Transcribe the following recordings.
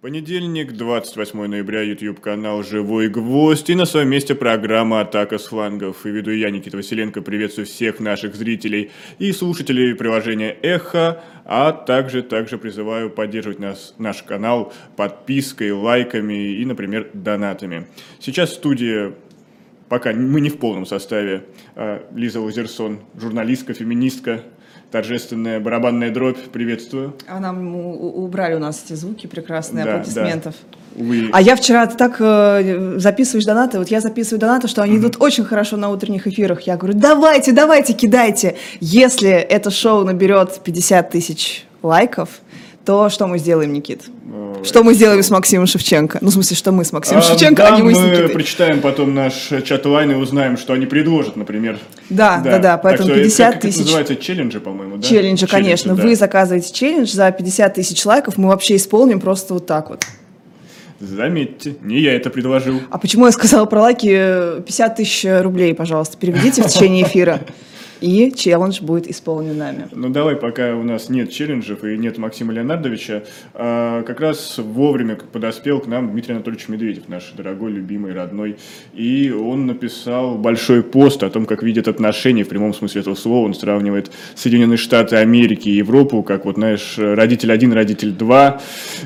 Понедельник, 28 ноября, YouTube канал «Живой гвоздь» и на своем месте программа «Атака с флангов». И веду я, Никита Василенко, приветствую всех наших зрителей и слушателей приложения «Эхо», а также, также призываю поддерживать нас, наш канал подпиской, лайками и, например, донатами. Сейчас в студии пока мы не в полном составе. А, Лиза Лазерсон, журналистка, феминистка, торжественная барабанная дробь. Приветствую. А нам убрали у нас эти звуки прекрасные Да, аплодисментов. Увы. А я вчера ты так э, записываешь донаты, вот я записываю донаты, что они идут очень хорошо на утренних эфирах. Я говорю, давайте, давайте, кидайте. Если это шоу наберет 50 тысяч лайков, то что мы сделаем, Никит? Э, Что мы сделаем с Максимом Шевченко? Ну, в смысле, что мы с Максимом А, Шевченко, да, а не мы с Никитой. прочитаем потом наш чат-лайн и узнаем, что они предложат, например. Да, да, да, Так поэтому это 50 как тысяч. называется челленджи, по-моему, да? Челленджи, конечно. да. Вы заказываете челлендж за 50 тысяч лайков, мы вообще исполним просто вот так вот. Заметьте, не я это предложил. А почему я сказала про лайки? Э, 50 тысяч рублей, пожалуйста, переведите в течение эфира. И челлендж будет исполнен нами. Ну давай, пока у нас нет челленджев и нет Максима Леонардовича, а, как раз вовремя подоспел к нам Дмитрий Анатольевич Медведев, наш дорогой, любимый, родной. И он написал большой пост о том, как видит отношения в прямом смысле этого слова. Он сравнивает Соединенные Штаты Америки и Европу, как вот, знаешь, родитель один, родитель два.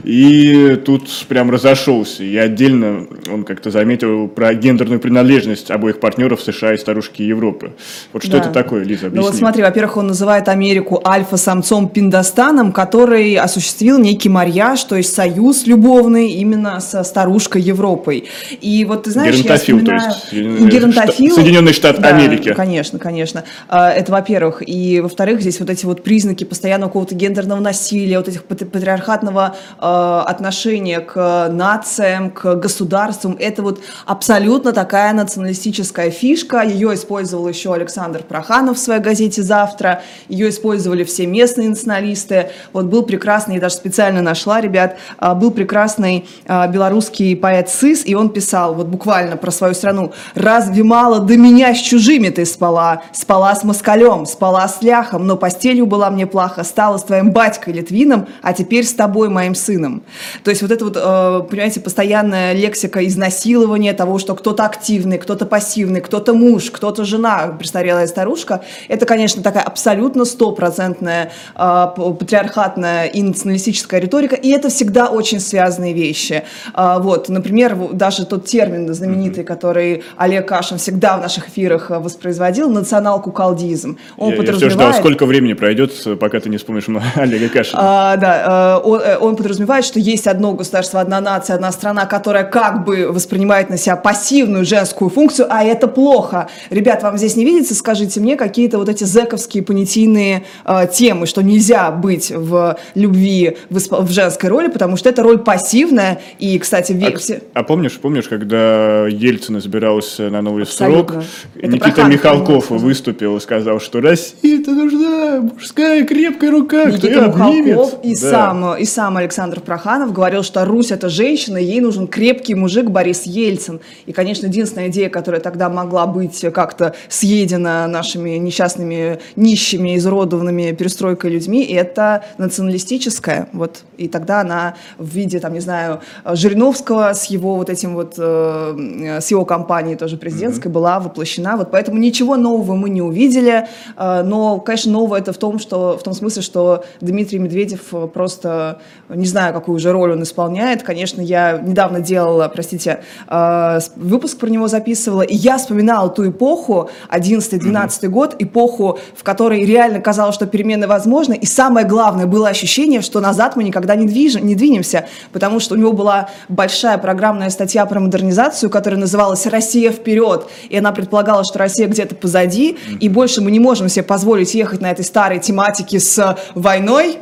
И тут прям разошелся. И отдельно он как-то заметил про гендерную принадлежность обоих партнеров США и старушки Европы. Вот что Да. это такое, Лиза, объясни. Ну вот смотри, во-первых, он называет Америку альфа-самцом Пиндостаном, который осуществил некий марьяж, то есть союз любовный именно со старушкой Европой. И вот ты знаешь, Геронтофил, я то вспоминаю... есть, Соединенные Геронтофил. Шта- Соединенные Штаты Да, Америки. Конечно, конечно. А, Это во-первых. И во-вторых, здесь вот эти вот признаки постоянного какого-то гендерного насилия, вот этих патри- патриархатного э, отношения к нациям, к государствам. Это вот абсолютно такая националистическая фишка. Ее использовал еще Александр Проханов в своей газете «Завтра». Ее использовали все местные националисты. Вот был прекрасный, я даже специально нашла, ребят, а, был прекрасный а, белорусский поэт Сыс, и он писал вот буквально про свою страну. «Разве мало до меня с чужими ты спала? Спала с москалем, спала с ляхом, но постелью была мне плохо, стала с твоим батькой Литвином, а теперь с тобой, моим сыном». То есть вот это вот, э, понимаете, постоянная лексика изнасилования того, что кто-то активный, кто-то пассивный, кто-то муж, кто-то жена, престарелая старушка, это, конечно, такая абсолютно стопроцентная э, п- патриархатная и националистическая риторика, и это всегда очень связанные вещи. А, вот, например, даже тот термин знаменитый, который Олег Кашин всегда в наших эфирах э, воспроизводил, национал-кукалдизм. Он Я, я все ждал, подразумевает... сколько времени пройдет, пока ты не вспомнишь Олега Кашина. А, да, э, он, э, он подразумевает, что есть одно государство, одна нация, одна страна, которая как бы воспринимает на себя пассивную женскую функцию, а это плохо. Ребят, вам здесь не видится? Скажите мне какие-то вот эти зэковские понятийные э, темы, что нельзя быть в любви в, исп- в женской роли, потому что это роль пассивная. И, кстати, А, ве- все- а помнишь, помнишь, когда Ельцин избирался на новый Абсолютно. срок, Это Никита Проханов Михалков выступил и сказал, что России это нужна мужская крепкая рука, кто Никита её обнимет. Михалков и, Да. сам, и сам Александр Проханов говорил, что Русь – это женщина, ей нужен крепкий мужик Борис Ельцин. И, конечно, единственная идея, которая тогда могла быть как-то съедена нашими несчастными, нищими, изуродованными перестройкой людьми, это националистическая. Вот. И тогда она в виде, там, не знаю, Жириновского с его вот этим вот, э, с его компанией тоже президентской была воплощена. Вот поэтому ничего нового мы не увидели. Э, Но, конечно, новое это в том, что, в том смысле, что Дмитрий Медведев э, просто, не знаю, какую же роль он исполняет. Конечно, я недавно делала, простите, э, выпуск про него записывала, и я вспоминала ту эпоху, 11-12 год, эпоху, в которой реально казалось, что перемены возможны, и самое главное, было ощущение, что назад мы никогда не, движем, не двинемся, потому что у него была большая программная статья про модернизацию, которая называлась «Россия вперед», и она предполагала, что Россия где-то позади, и больше мы не можем себе позволить ехать на этой старой тематике с войной,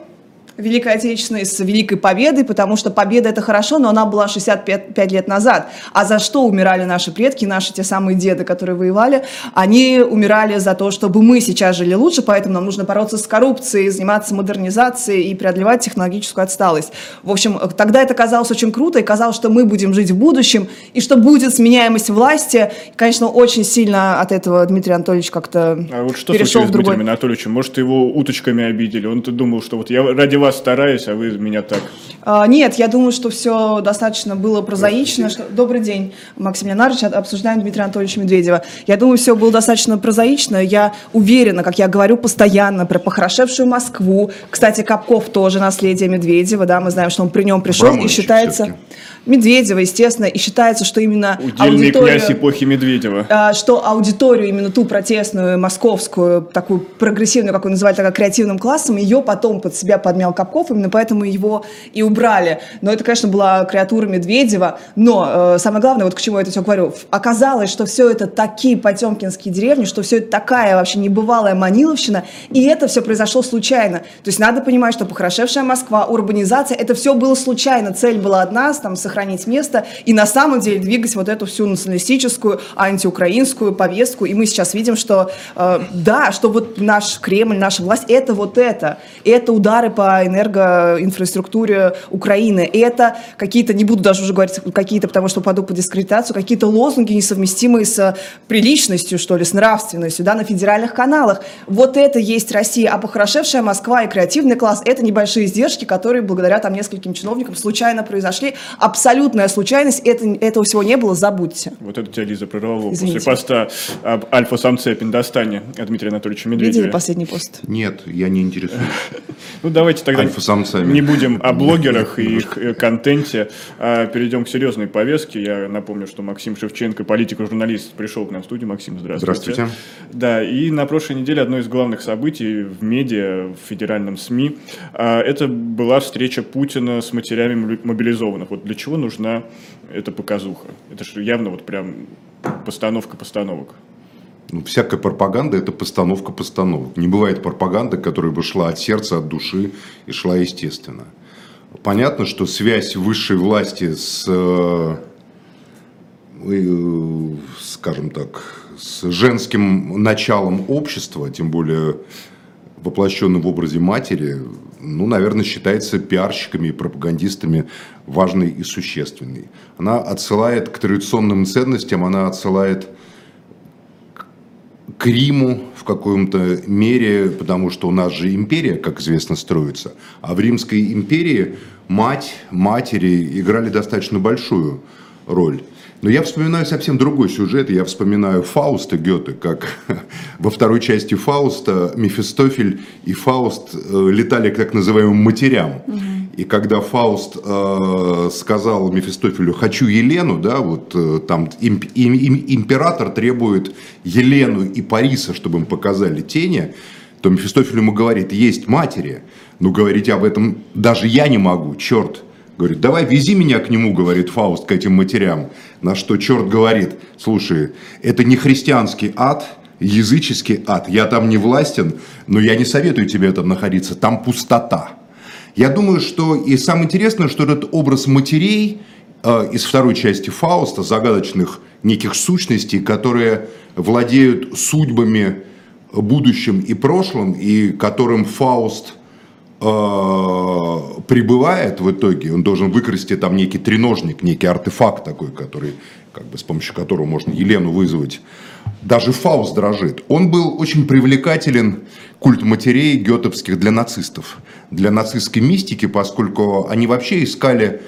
Великой Отечественной с Великой Победой, потому что победа это хорошо, но она была 65 пять лет назад. А за что умирали наши предки, наши те самые деды, которые воевали? Они умирали за то, чтобы мы сейчас жили лучше, поэтому нам нужно бороться с коррупцией, заниматься модернизацией и преодолевать технологическую отсталость. В общем, тогда это казалось очень круто, и казалось, что мы будем жить в будущем, и что будет сменяемость власти. И, конечно, очень сильно от этого Дмитрий Анатольевич как-то А вот что перешел в с другой... Дмитрием Анатольевичем? Может, его уточками обидели? Он-то думал, что вот я ради вас вас стараюсь, а вы меня так. А, нет, я думаю, что все достаточно было прозаично. Что... Добрый день, Максим Леонардович. Обсуждаем Дмитрия Анатольевича Медведева. Я думаю, все было достаточно прозаично. Я уверена, как я говорю постоянно про похорошевшую Москву. Кстати, Капков тоже наследие Медведева. Да, мы знаем, что он при нем пришел и считается... Медведева, естественно, и считается, что именно Удельный аудиторию, князь эпохи Медведева. А, что аудиторию, именно ту протестную, московскую, такую прогрессивную, как он называет, так, креативным классом, ее потом под себя подмял Капков, именно поэтому его и убрали. Но это, конечно, была креатура Медведева. Но э, самое главное, вот к чему я это все говорю, оказалось, что все это такие потемкинские деревни, что все это такая вообще небывалая маниловщина, и это все произошло случайно. То есть надо понимать, что похорошевшая Москва, урбанизация, это все было случайно. Цель была одна, там, сохранить место и на самом деле двигать вот эту всю националистическую, антиукраинскую повестку. И мы сейчас видим, что э, да, что вот наш Кремль, наша власть, это вот это. Это удары по энергоинфраструктуре Украины. Это какие-то, не буду даже уже говорить какие-то, потому что паду под дискредитацию, какие-то лозунги, несовместимые с приличностью, что ли, с нравственностью, да, на федеральных каналах. Вот это есть Россия. А похорошевшая Москва и креативный класс – это небольшие издержки, которые благодаря там нескольким чиновникам случайно произошли. Абсолютная случайность, это, этого всего не было, забудьте. Вот это тебя, Лиза, прервало Извините. после поста об альфа-самце Пиндостане Дмитрия Анатольевича Медведева. Видели последний пост? Нет, я не интересуюсь. Ну, давайте тогда не будем о блогерах и их э, контенте, а перейдем к серьезной повестке. Я напомню, что Максим Шевченко, политик и журналист, пришел к нам в студию. Максим, здравствуйте. Здравствуйте. Да, и на прошлой неделе одно из главных событий в медиа, в федеральном СМИ, а, это была встреча Путина с матерями мобилизованных. Вот для чего чего нужна эта показуха? Это же явно вот прям постановка постановок. Ну, всякая пропаганда – это постановка постановок. Не бывает пропаганды, которая бы шла от сердца, от души и шла естественно. Понятно, что связь высшей власти с, э, э, скажем так, с женским началом общества, тем более воплощенным в образе матери, ну, наверное, считается пиарщиками и пропагандистами важной и существенной. Она отсылает к традиционным ценностям, она отсылает к Риму в каком-то мере, потому что у нас же империя, как известно, строится. А в Римской империи мать, матери играли достаточно большую роль. Но я вспоминаю совсем другой сюжет. Я вспоминаю Фауста Гёте, как во второй части Фауста Мефистофель и Фауст э, летали к так называемым матерям. Угу. И когда Фауст э, сказал Мефистофелю «хочу Елену», да, вот э, там имп, им, им, император требует Елену и Париса, чтобы им показали тени, то Мефистофель ему говорит «есть матери». но говорить об этом даже я не могу, черт. Говорит, давай вези меня к нему, говорит Фауст, к этим матерям. На что черт говорит, слушай, это не христианский ад, языческий ад. Я там не властен, но я не советую тебе там находиться. Там пустота. Я думаю, что и самое интересное, что этот образ матерей э, из второй части Фауста, загадочных неких сущностей, которые владеют судьбами, будущим и прошлым, и которым Фауст – Э, прибывает в итоге, он должен выкрасти там некий треножник, некий артефакт такой, который, как бы, с помощью которого можно Елену вызвать. Даже Фауст дрожит. Он был очень привлекателен, культ матерей гётевских для нацистов, для нацистской мистики, поскольку они вообще искали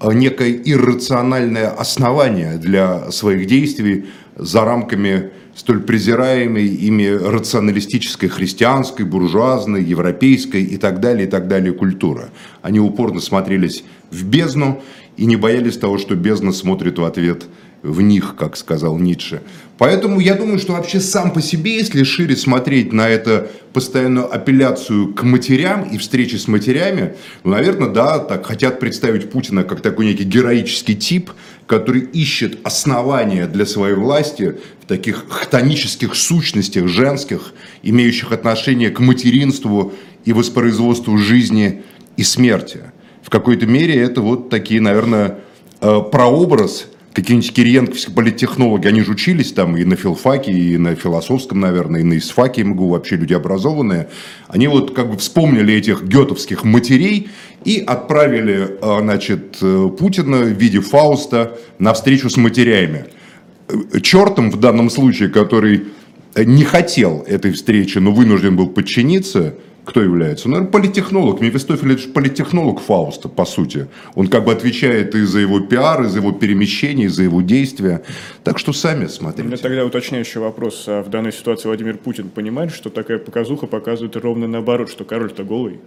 э, некое иррациональное основание для своих действий за рамками столь презираемой ими рационалистической христианской, буржуазной, европейской и так далее, и так далее культура. Они упорно смотрелись в бездну и не боялись того, что бездна смотрит в ответ в них, как сказал Ницше. Поэтому я думаю, что вообще сам по себе, если шире смотреть на это постоянную апелляцию к матерям и встречи с матерями, ну, наверное, да, так хотят представить Путина как такой некий героический тип, который ищет основания для своей власти в таких хтонических сущностях женских, имеющих отношение к материнству и воспроизводству жизни и смерти. В какой-то мере это вот такие, наверное, э, прообраз какие-нибудь кириенковские политтехнологи, они же учились там и на филфаке, и на философском, наверное, и на исфаке МГУ, вообще люди образованные. Они вот как бы вспомнили этих гетовских матерей и отправили, а, значит, Путина в виде Фауста на встречу с матерями. Чертом в данном случае, который не хотел этой встречи, но вынужден был подчиниться, Кто является? Ну, политехнолог. Мефистофель это же политехнолог Фауста, по сути. Он как бы отвечает и за его пиар, и за его перемещение, и за его действия. Так что сами У меня смотрите. тогда уточняющий вопрос. А в данной ситуации Владимир Путин понимает, что такая показуха показывает ровно наоборот, что король-то голый?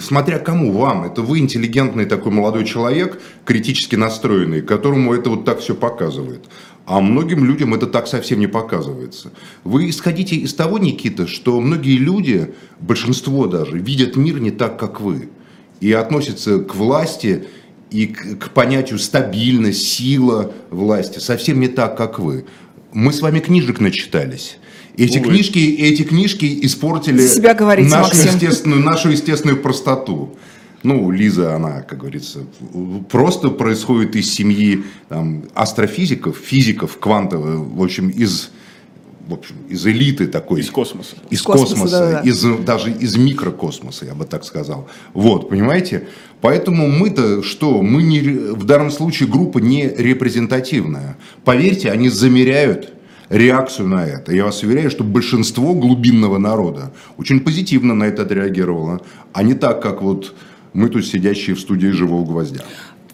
Смотря кому, вам. Это вы интеллигентный такой молодой человек, критически настроенный, которому это вот так все показывает. А многим людям это так совсем не показывается. Вы исходите из того, Никита, что многие люди, большинство даже, видят мир не так, как вы. И относятся к власти и к, понятию стабильность, сила власти совсем не так, как вы. Мы с вами книжек начитались. Эти Увы. книжки, эти книжки испортили себя говорите, нашу Максим. естественную, нашу естественную простоту. Ну, Лиза, она, как говорится, просто происходит из семьи там, астрофизиков, физиков, квантовых, в общем, из, в общем, из элиты такой. Из космоса. Из Из космоса, космоса, да-да-да. из, даже из микрокосмоса, я бы так сказал. Вот, понимаете? Поэтому мы-то что? Мы не, в данном случае группа не репрезентативная. Поверьте, они замеряют реакцию на это. Я вас уверяю, что большинство глубинного народа очень позитивно на это отреагировало, а не так, как вот мы тут сидящие в студии «Живого гвоздя».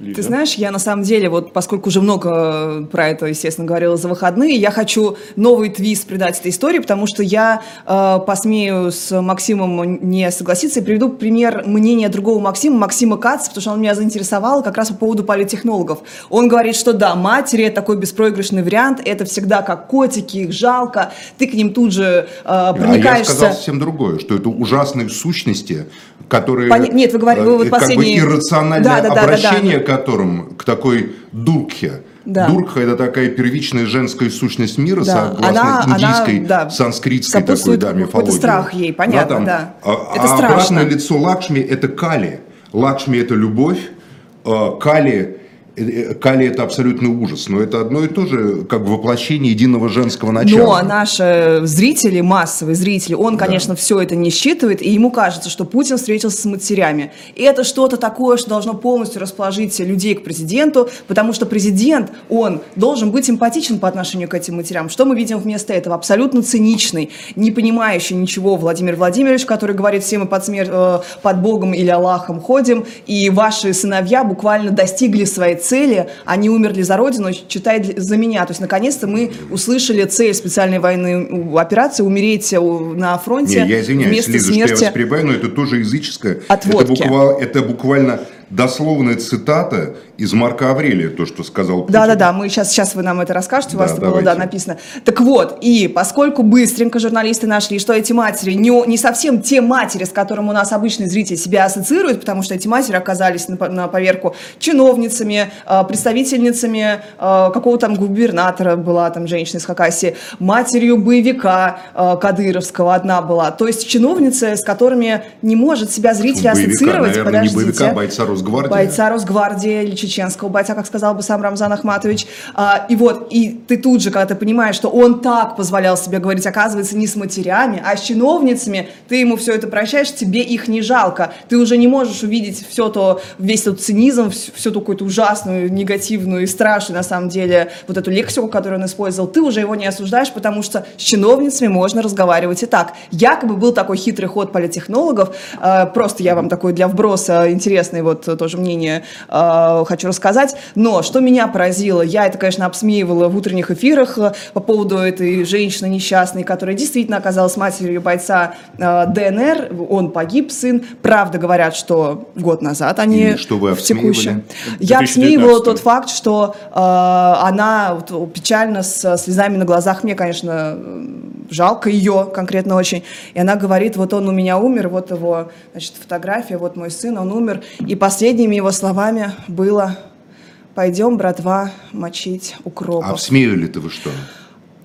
Лиза? Ты знаешь, я на самом деле, вот поскольку уже много э, про это, естественно, говорила за выходные, я хочу новый твист придать этой истории, потому что я э, посмею с Максимом не согласиться и приведу пример мнения другого Максима, Максима Каца, потому что он меня заинтересовал как раз по поводу политтехнологов. Он говорит, что да, матери это такой беспроигрышный вариант, это всегда как котики, их жалко, ты к ним тут же э, А я проникаешься. сказал совсем другое, что это ужасные сущности, которые... Пони- нет, вы говорите, вы вот э, как последний- бы иррациональное Да, да, да, да, да. Которым, к такой дуркхе. Да. Дуркха – это такая первичная женская сущность мира, Да, согласно она- она, индийской, да, санскритской такой да, мифологии. страх ей, понятно, там, да. А, Это а страшно. обратное лицо Лакшми – это Кали. Лакшми – это любовь, а Кали Кали это абсолютный ужас, но это одно и то же, как воплощение единого женского начала. Но наши зрители, массовые зрители, он, конечно, все это не считывает, и ему кажется, что Путин встретился с матерями. И это что-то такое, что должно полностью расположить людей к президенту, потому что президент, он должен быть эмпатичен по отношению к этим матерям. Что мы видим вместо этого? Абсолютно циничный, не понимающий ничего Владимир Владимирович, который говорит, все мы под, смер- э, под Богом или Аллахом ходим, и ваши сыновья буквально достигли своей цели, они умерли за Родину, читай для- за меня. То есть, наконец-то мы услышали цель специальной военной операции умереть на фронте Не, я извиняюсь, вместо Лиза, что я смерти. вас перебиваю, но это тоже языческое. От это, водки. буква- это буквально дословная цитата из Марка Аврелия, то, что сказал Путин. Да-да-да, мы сейчас, сейчас вы нам это расскажете, у Да, вас это было да, написано. Так вот, и поскольку быстренько журналисты нашли, что эти матери не, не совсем те матери, с которыми у нас обычный зритель себя ассоциирует, потому что эти матери оказались на, на поверку чиновницами, э, представительницами э, какого там губернатора была там женщина из Хакасии, матерью боевика э, Кадыровского одна была. То есть чиновницы, с которыми не может себя зритель Боевика, ассоциировать. наверное, не Подождите. боевика, а бойца Росгвардии. Бойца Росгвардии или чеченского бойца, как сказал бы сам Рамзан Ахматович. А, и вот, и ты тут же, когда ты понимаешь, что он так позволял себе говорить, оказывается, не с матерями, а с чиновницами, ты ему все это прощаешь, тебе их не жалко. Ты уже не можешь увидеть все то, весь тот цинизм, всю ту какую-то ужасную, негативную и страшную, на самом деле, вот эту лексику, которую он использовал, ты уже его не осуждаешь, потому что с чиновницами можно разговаривать и так. Якобы был такой хитрый ход политтехнологов, э, просто я вам такой для вброса интересное вот тоже мнение э, хочу рассказать, но что меня поразило, я это, конечно, обсмеивала в утренних эфирах э, по поводу этой женщины несчастной, которая действительно оказалась матерью бойца э, ДНР, он погиб, сын, правда говорят, что год назад они И что вы в текущем. Я 2019. обсмеивала тот факт, что э, она вот, печально с слезами на глазах, мне, конечно, э, жалко ее конкретно очень, и она говорит, вот он у меня умер, вот его, значит, фотография, вот мой сын, он умер, и последними его словами было, пойдем, братва, мочить укропов. Обсмеивали-то вы что?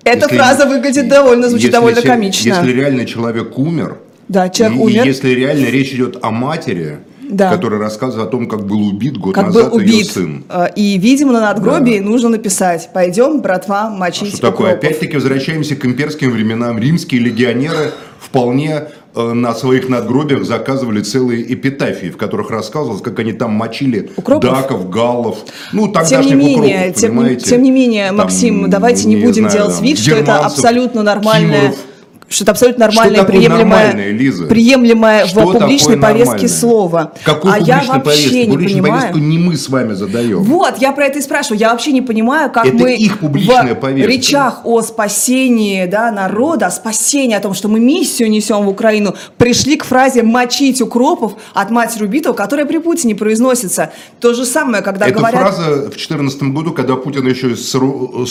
Эта Если- фраза выглядит довольно, звучит если довольно комично. Если реально человек умер, Да, человек и, умер. и если реально речь идет о матери, Да. которая рассказывает о том, как был убит год как назад был ее убит. сын. Э, И, видимо, на надгробии нужно написать, пойдем, братва, А мочить что такое? укропов». Опять-таки возвращаемся к имперским временам. Римские легионеры вполне э, на своих надгробиях заказывали целые эпитафии, в которых рассказывалось, как они там мочили Укропов? даков, галлов, ну, Тем тогдашних не менее, укропов, тем, не- понимаете? тем не менее, Там, Максим, давайте не, не будем знаю, делать там, вид, что это абсолютно нормальная киморов. Что это абсолютно нормальное, такое приемлемое, Лиза? приемлемое Что в публичной повестке слова. Какой а я вообще повестке? не Публичную понимаю. повестку не мы с вами задаем. Вот, я про это и спрашиваю. Я вообще не понимаю, как Это мы их в повестка. речах о спасении да, народа, о спасении, о том, что мы миссию несем в Украину, пришли к фразе «мочить укропов» от матери убитого, которая при Путине произносится. То же самое, когда Эта говорят... фраза в 2014 году, когда Путин еще с, с,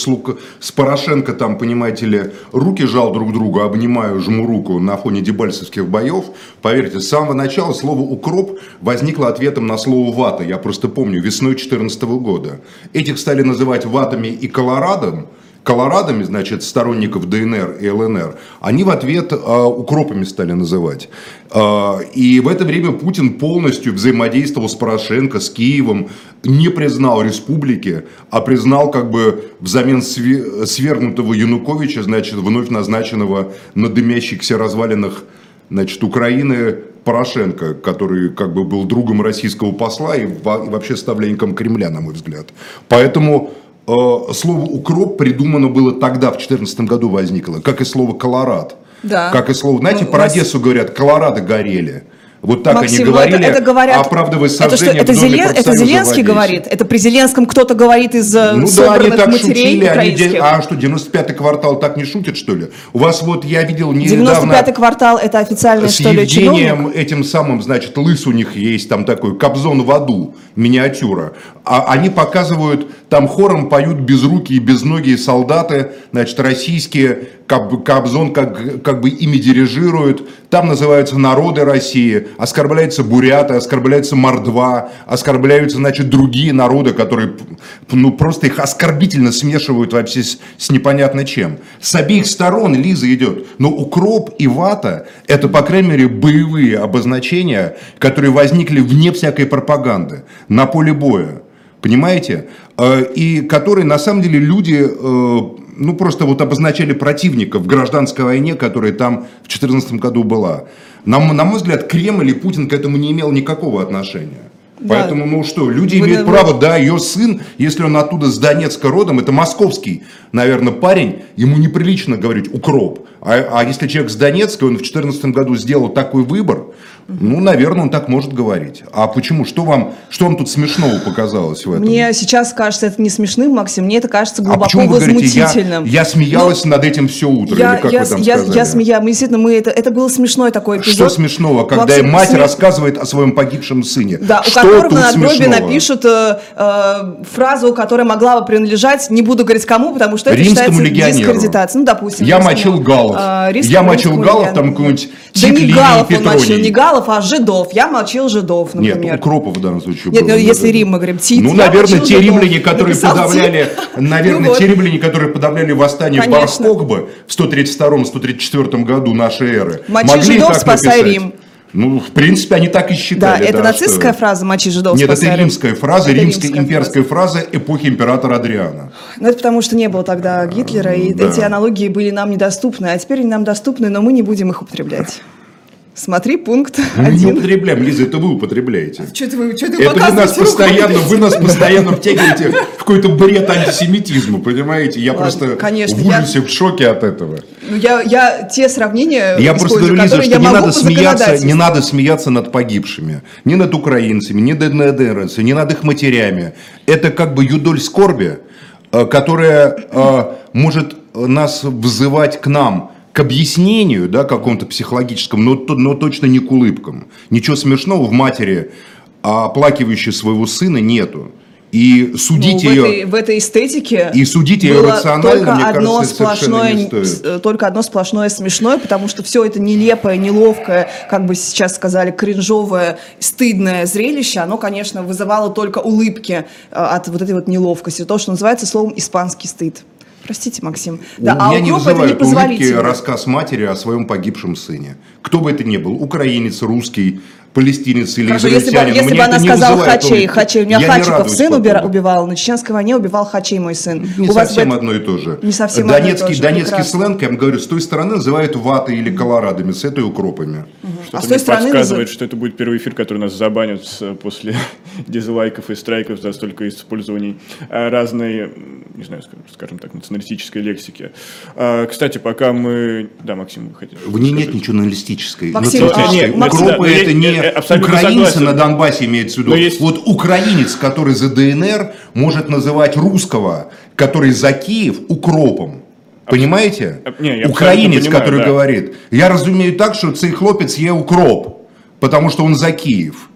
Лук- с Порошенко, там, понимаете ли, руки жал друг другу, обнимаю, жму руку на фоне дебальцевских боев, поверьте, с самого начала слово «укроп» возникло ответом на слово «вата». Я просто помню, весной 2014 года. Этих стали называть ватами и колорадом, колорадами, значит, сторонников ДНР и ЛНР, они в ответ э, укропами стали называть. Э, и в это время Путин полностью взаимодействовал с Порошенко, с Киевом, не признал республики, а признал как бы взамен све- свергнутого Януковича, значит, вновь назначенного на дымящихся развалинах значит, Украины Порошенко, который как бы был другом российского посла и, во- и вообще ставленником Кремля, на мой взгляд. Поэтому слово «укроп» придумано было тогда, в 2014 году возникло, как и слово «колорад». Да. Как и слово, знаете, Ну, про у вас- Одессу говорят, «колорадо горели». Вот так Максим, они говорили, это, это говорят, оправдывая это, что, сожжение это, в доме Зелен- это Зеленский говорит, это при Зеленском кто-то говорит из э, Ну да, они так матерей шутили, они а что, 95-й квартал так не шутит, что ли? У вас вот, я видел недавно... 95-й квартал это официальный, с что ли, Евгением чиновник? этим самым, значит, лыс у них есть, там такой Кобзон в аду, миниатюра. А они показывают, там хором поют безрукие безногие солдаты, значит, российские, Коб- Кобзон как, как бы ими дирижирует. Там называются народы России, оскорбляются буряты, оскорбляются мордва, оскорбляются, значит, другие народы, которые, ну, просто их оскорбительно смешивают вообще с, с непонятно чем. С обеих сторон Лиза идет. Но укроп и вата – это, по крайней мере, боевые обозначения, которые возникли вне всякой пропаганды, на поле боя. Понимаете? Э, И которые, на самом деле, люди, э, ну, просто вот обозначали противника в гражданской войне, которая там в 2014 году была. На, на мой взгляд, Кремль и Путин к этому не имел никакого отношения. Да. Поэтому, ну что, люди Вы- имеют вы- право, да, ее сын, если он оттуда с Донецка родом, это московский, наверное, парень, ему неприлично говорить укроп. А, а если человек с Донецка, он в 2014 году сделал такой выбор, ну, наверное, он так может говорить. А почему? Что вам, что вам тут смешного показалось в этом? Мне сейчас кажется это не смешным, Максим, мне это кажется а глубоко почему вы говорите, я, возмутительным. я смеялась над этим все утро, Я, или как я, вы там я, сказали? я смея, мы действительно, мы это, это был смешной такой эпизод. Что смешного, когда Максим, мать сме- рассказывает о своем погибшем сыне? Да, у что которого тут на надгробии напишут э, э, фразу, которая могла бы принадлежать, не буду говорить кому, потому что это Римскому считается дискредитацией. Ну, допустим. Я мочил галлов. Э, римскому- Я мочил галлов, там какой-нибудь Да не галлов он мочил, не галлов, а жидов. Я мочил жидов, Нет, например. укропов в данном случае Нет, ну, если. Рим, мы говорим, Тит, Ну, наверное, те римляне, которые подавляли, наверное, Ну те римляне, которые подавляли восстание. Бар-Кохбы в 132-134 году нашей эры. Мочи жидов, спасай. Рим. Ну, в принципе, они так и Да, считали. это нацистская что- фраза «мочи жидов, Нет, спасай это Рим». римская фраза, Это римская римская имперская фраза эпохи императора Адриана. Ну, это потому, что не было тогда Гитлера, и Да. эти аналогии были нам недоступны, а теперь они нам доступны, но мы не будем их употреблять. Смотри пункт не один. употребляем, Лиза, это вы употребляете. Что ты, вы, что Это вы нас показываете рукой? постоянно, вы нас постоянно втягиваете в какой-то бред антисемитизма, понимаете? Я Ладно, просто конечно, в ужасе, в шоке от этого. Ну, я, я те сравнения Я просто говорю, Лиза, что я не надо смеяться, не надо смеяться над погибшими, ни над украинцами, ни над ДНРовцами, ни над их матерями. Это как бы юдоль скорби, э, которая э, может нас взывать к нам, к объяснению, да, какому-то психологическому, но, но точно не к улыбкам. Ничего смешного в матери, а оплакивающей своего сына, нету. И Ну, судить в, ее... этой, в этой эстетике И судить ее рационально, только мне одно кажется, сплошное, не стоит. э, только одно сплошное смешное, потому что все это нелепое, неловкое, как бы сейчас сказали, кринжовое, стыдное зрелище, оно, конечно, вызывало только улыбки э, от вот этой вот неловкости, то, что называется словом испанский стыд. Простите, Максим. Да, а меня не укроп это вызывает улыбки рассказ матери о своем погибшем сыне. Кто бы это ни был, украинец, русский, палестинец или Хорошо, если бы, если бы она сказала Хачей. Хачей, у меня Я Хачиков сын убира- убивал, на чеченской войне убивал Хачей мой сын. Не У вас совсем бы- одно и то же. Не совсем одно и Донецкий, то же, Донецкий прекрасно. сленг, я вам говорю, с той стороны называют ватой или колорадами, с этой укропами. Что-то А с той стороны подсказывает, назов- что это будет первый эфир, который нас забанят после дизлайков и страйков за столько использований а, разной не знаю, скажем- так, националистической лексики. А, Кстати, пока мы... Да, Максим, вы хотели В ней нет ничего националистической. Максим, националистической. а, нет, Укропы это не абсолютно украинцы согласен. на Донбассе имеется в виду. Есть- Вот украинец, который за ДНР, может называть русского, который за Киев, укропом. Понимаете? А, не, я Украинец, понимаю, который да. говорит, я разумею так, что цей хлопец є укроп, потому что он за Киев.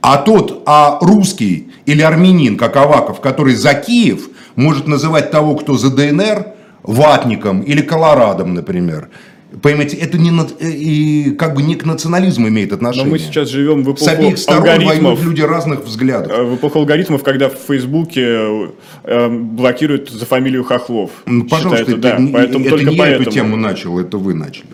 А тот, а русский или армянин, как Аваков, который за Киев, может называть того, кто за ДНР, ватником или колорадом, например. Понимаете, это не нат- э, и как бы не к национализму имеет Но отношение. мы сейчас живем в С обеих эпоху сторон алгоритмов. воюют люди разных взглядов. Э, В эпоху алгоритмов, когда в Фейсбуке э, блокируют за фамилию Хохлов. Ну, пожалуйста, Считается, это, да, не- поэтому это только не я поэтому. эту тему начал, это вы начали.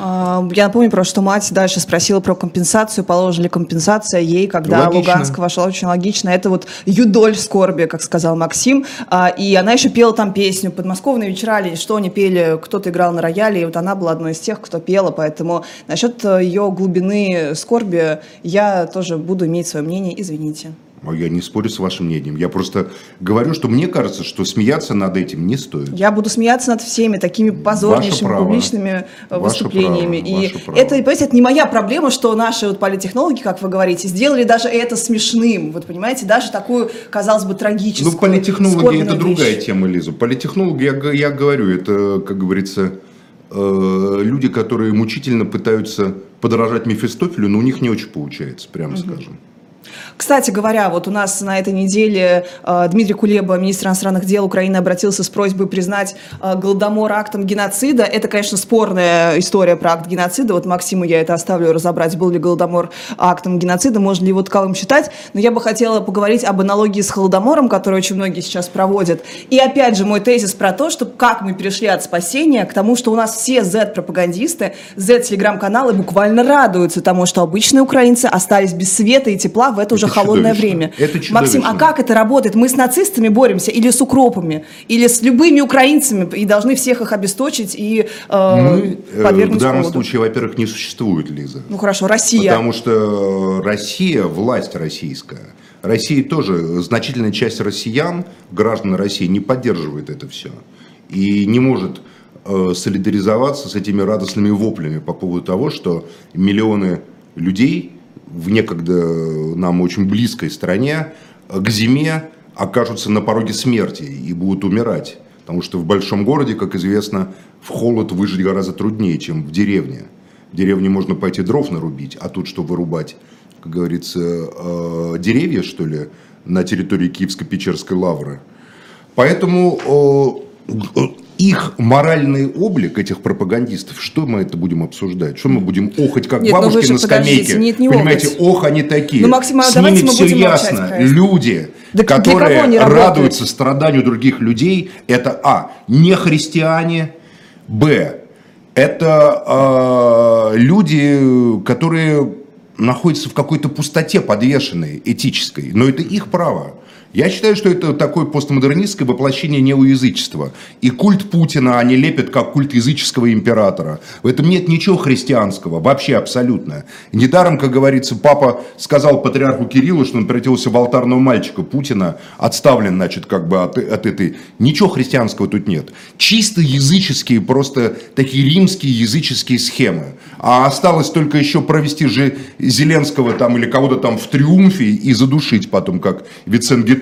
А, Я напомню просто, что мать дальше спросила про компенсацию, положили ли компенсация ей, когда Логично. Луганск вошла, очень логично. Это вот юдоль скорби, как сказал Максим. А, И она еще пела там песню «Подмосковные вечера» или что они пели, кто-то играл на рояле, и вот она была одной из тех, кто пела, поэтому насчет э, ее глубины скорби я тоже буду иметь свое мнение, извините. А Я не спорю с вашим мнением. Я просто говорю, что мне кажется, что смеяться над этим не стоит. Я буду смеяться над всеми такими позорнейшими публичными э, Ваше выступлениями. право, и ваше право. это, понимаете, это не моя проблема, что наши вот политтехнологи, как вы говорите, сделали даже это смешным. Вот понимаете, даже такую, казалось бы, трагическую. Ну, политтехнологи это вещь. другая тема, Лиза. Политтехнологи, я, я говорю, это, как говорится, э, люди, которые мучительно пытаются подражать Мефистофелю, но у них не очень получается, прямо скажем. Кстати говоря, вот у нас на этой неделе э, Дмитрий Кулеба, министр иностранных дел Украины, обратился с просьбой признать э, Голодомор актом геноцида. Это, конечно, спорная история про акт геноцида. Вот Максиму я это оставлю разобрать, был ли Голодомор актом геноцида, можно ли его таковым считать. Но я бы хотела поговорить об аналогии с Холодомором, который очень многие сейчас проводят. И опять же, мой тезис про то, что как мы перешли от спасения к тому, что у нас все Z-пропагандисты, Z-телеграм-каналы буквально радуются тому, что обычные украинцы остались без света и тепла в это уже Это холодное чудовищно. время. Это Максим, а как это работает? Мы с нацистами боремся или с укропами, или с любыми украинцами и должны всех их обесточить и э, Мы э, в подвергнуть данном холоду? случае, во-первых, не существует, Лиза. Ну хорошо, Россия. Потому что Россия, власть российская, Россия тоже, значительная часть россиян, граждан России, не поддерживает это все. И не может э, солидаризоваться с этими радостными воплями по поводу того, что миллионы людей в некогда нам очень близкой стране э, к зиме окажутся на пороге смерти и будут умирать. Потому что в большом городе, как известно, в холод выжить гораздо труднее, чем в деревне. В деревне можно пойти дров нарубить, а тут что вырубать? Как говорится, э, деревья, что ли, на территории Киевско-Печерской лавры. Поэтому э, их моральный облик, этих пропагандистов, что мы это будем обсуждать? Что мы будем охать, как Нет, ну бабушки на скамейке? нет, не Понимаете, охать. ох, они такие. Ну, Максим, а С ними мы все будем молчать ясно. это. Люди, Да которые радуются страданию других людей, это а, не христиане, б, это э, люди, которые находятся в какой-то пустоте подвешенной, этической, но это их право. Я считаю, что это такое постмодернистское воплощение неоязычества. И культ Путина они лепят как культ языческого императора. В этом нет ничего христианского, вообще абсолютно. Недаром, как говорится, папа сказал патриарху Кириллу, что он превратился в алтарного мальчика Путина, отставлен, значит, как бы от, от этой... Ничего христианского тут нет. Чисто языческие, просто такие римские языческие схемы. А осталось только еще провести же Зеленского там или кого-то там в триумфе и задушить потом, как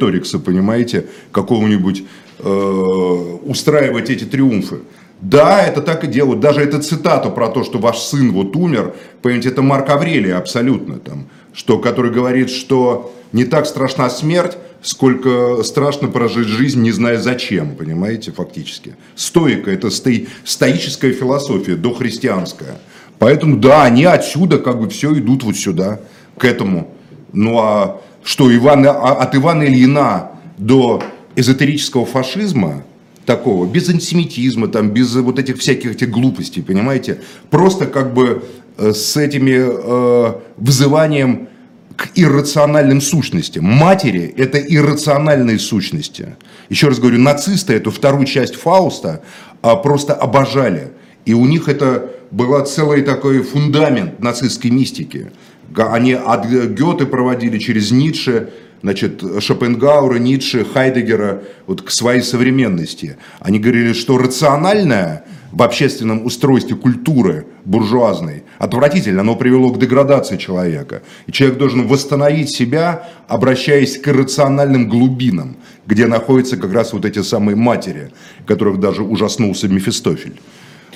Виценгеторикса, понимаете, какого-нибудь э, устраивать эти триумфы. Да, это так и делают. Даже эта цитата про то, что ваш сын вот умер, понимаете, это Марк Аврелий абсолютно там, что, который говорит, что не так страшна смерть, сколько страшно прожить жизнь, не зная зачем, понимаете, фактически. Стоика – это стои, стоическая философия, дохристианская. Поэтому, да, они отсюда как бы все идут вот сюда, к этому. Ну а что, Ивана, от Ивана Ильина до эзотерического фашизма, такого, без антисемитизма, там, без вот этих всяких этих глупостей, понимаете? Просто как бы э, с этими э, вызыванием к иррациональным сущностям. Матери – это иррациональные сущности. Еще раз говорю, нацисты эту вторую часть Фауста а, просто обожали. И у них это была целый такой фундамент нацистской мистики. Они от Гёте проводили через Ницше, значит, Шопенгауэра, Ницше, Хайдегера вот к своей современности. Они говорили, что рациональное в общественном устройстве культуры буржуазной отвратительно, оно привело к деградации человека. И человек должен восстановить себя, обращаясь к иррациональным глубинам, где находятся как раз вот эти самые матери, которых даже ужаснулся Мефистофель.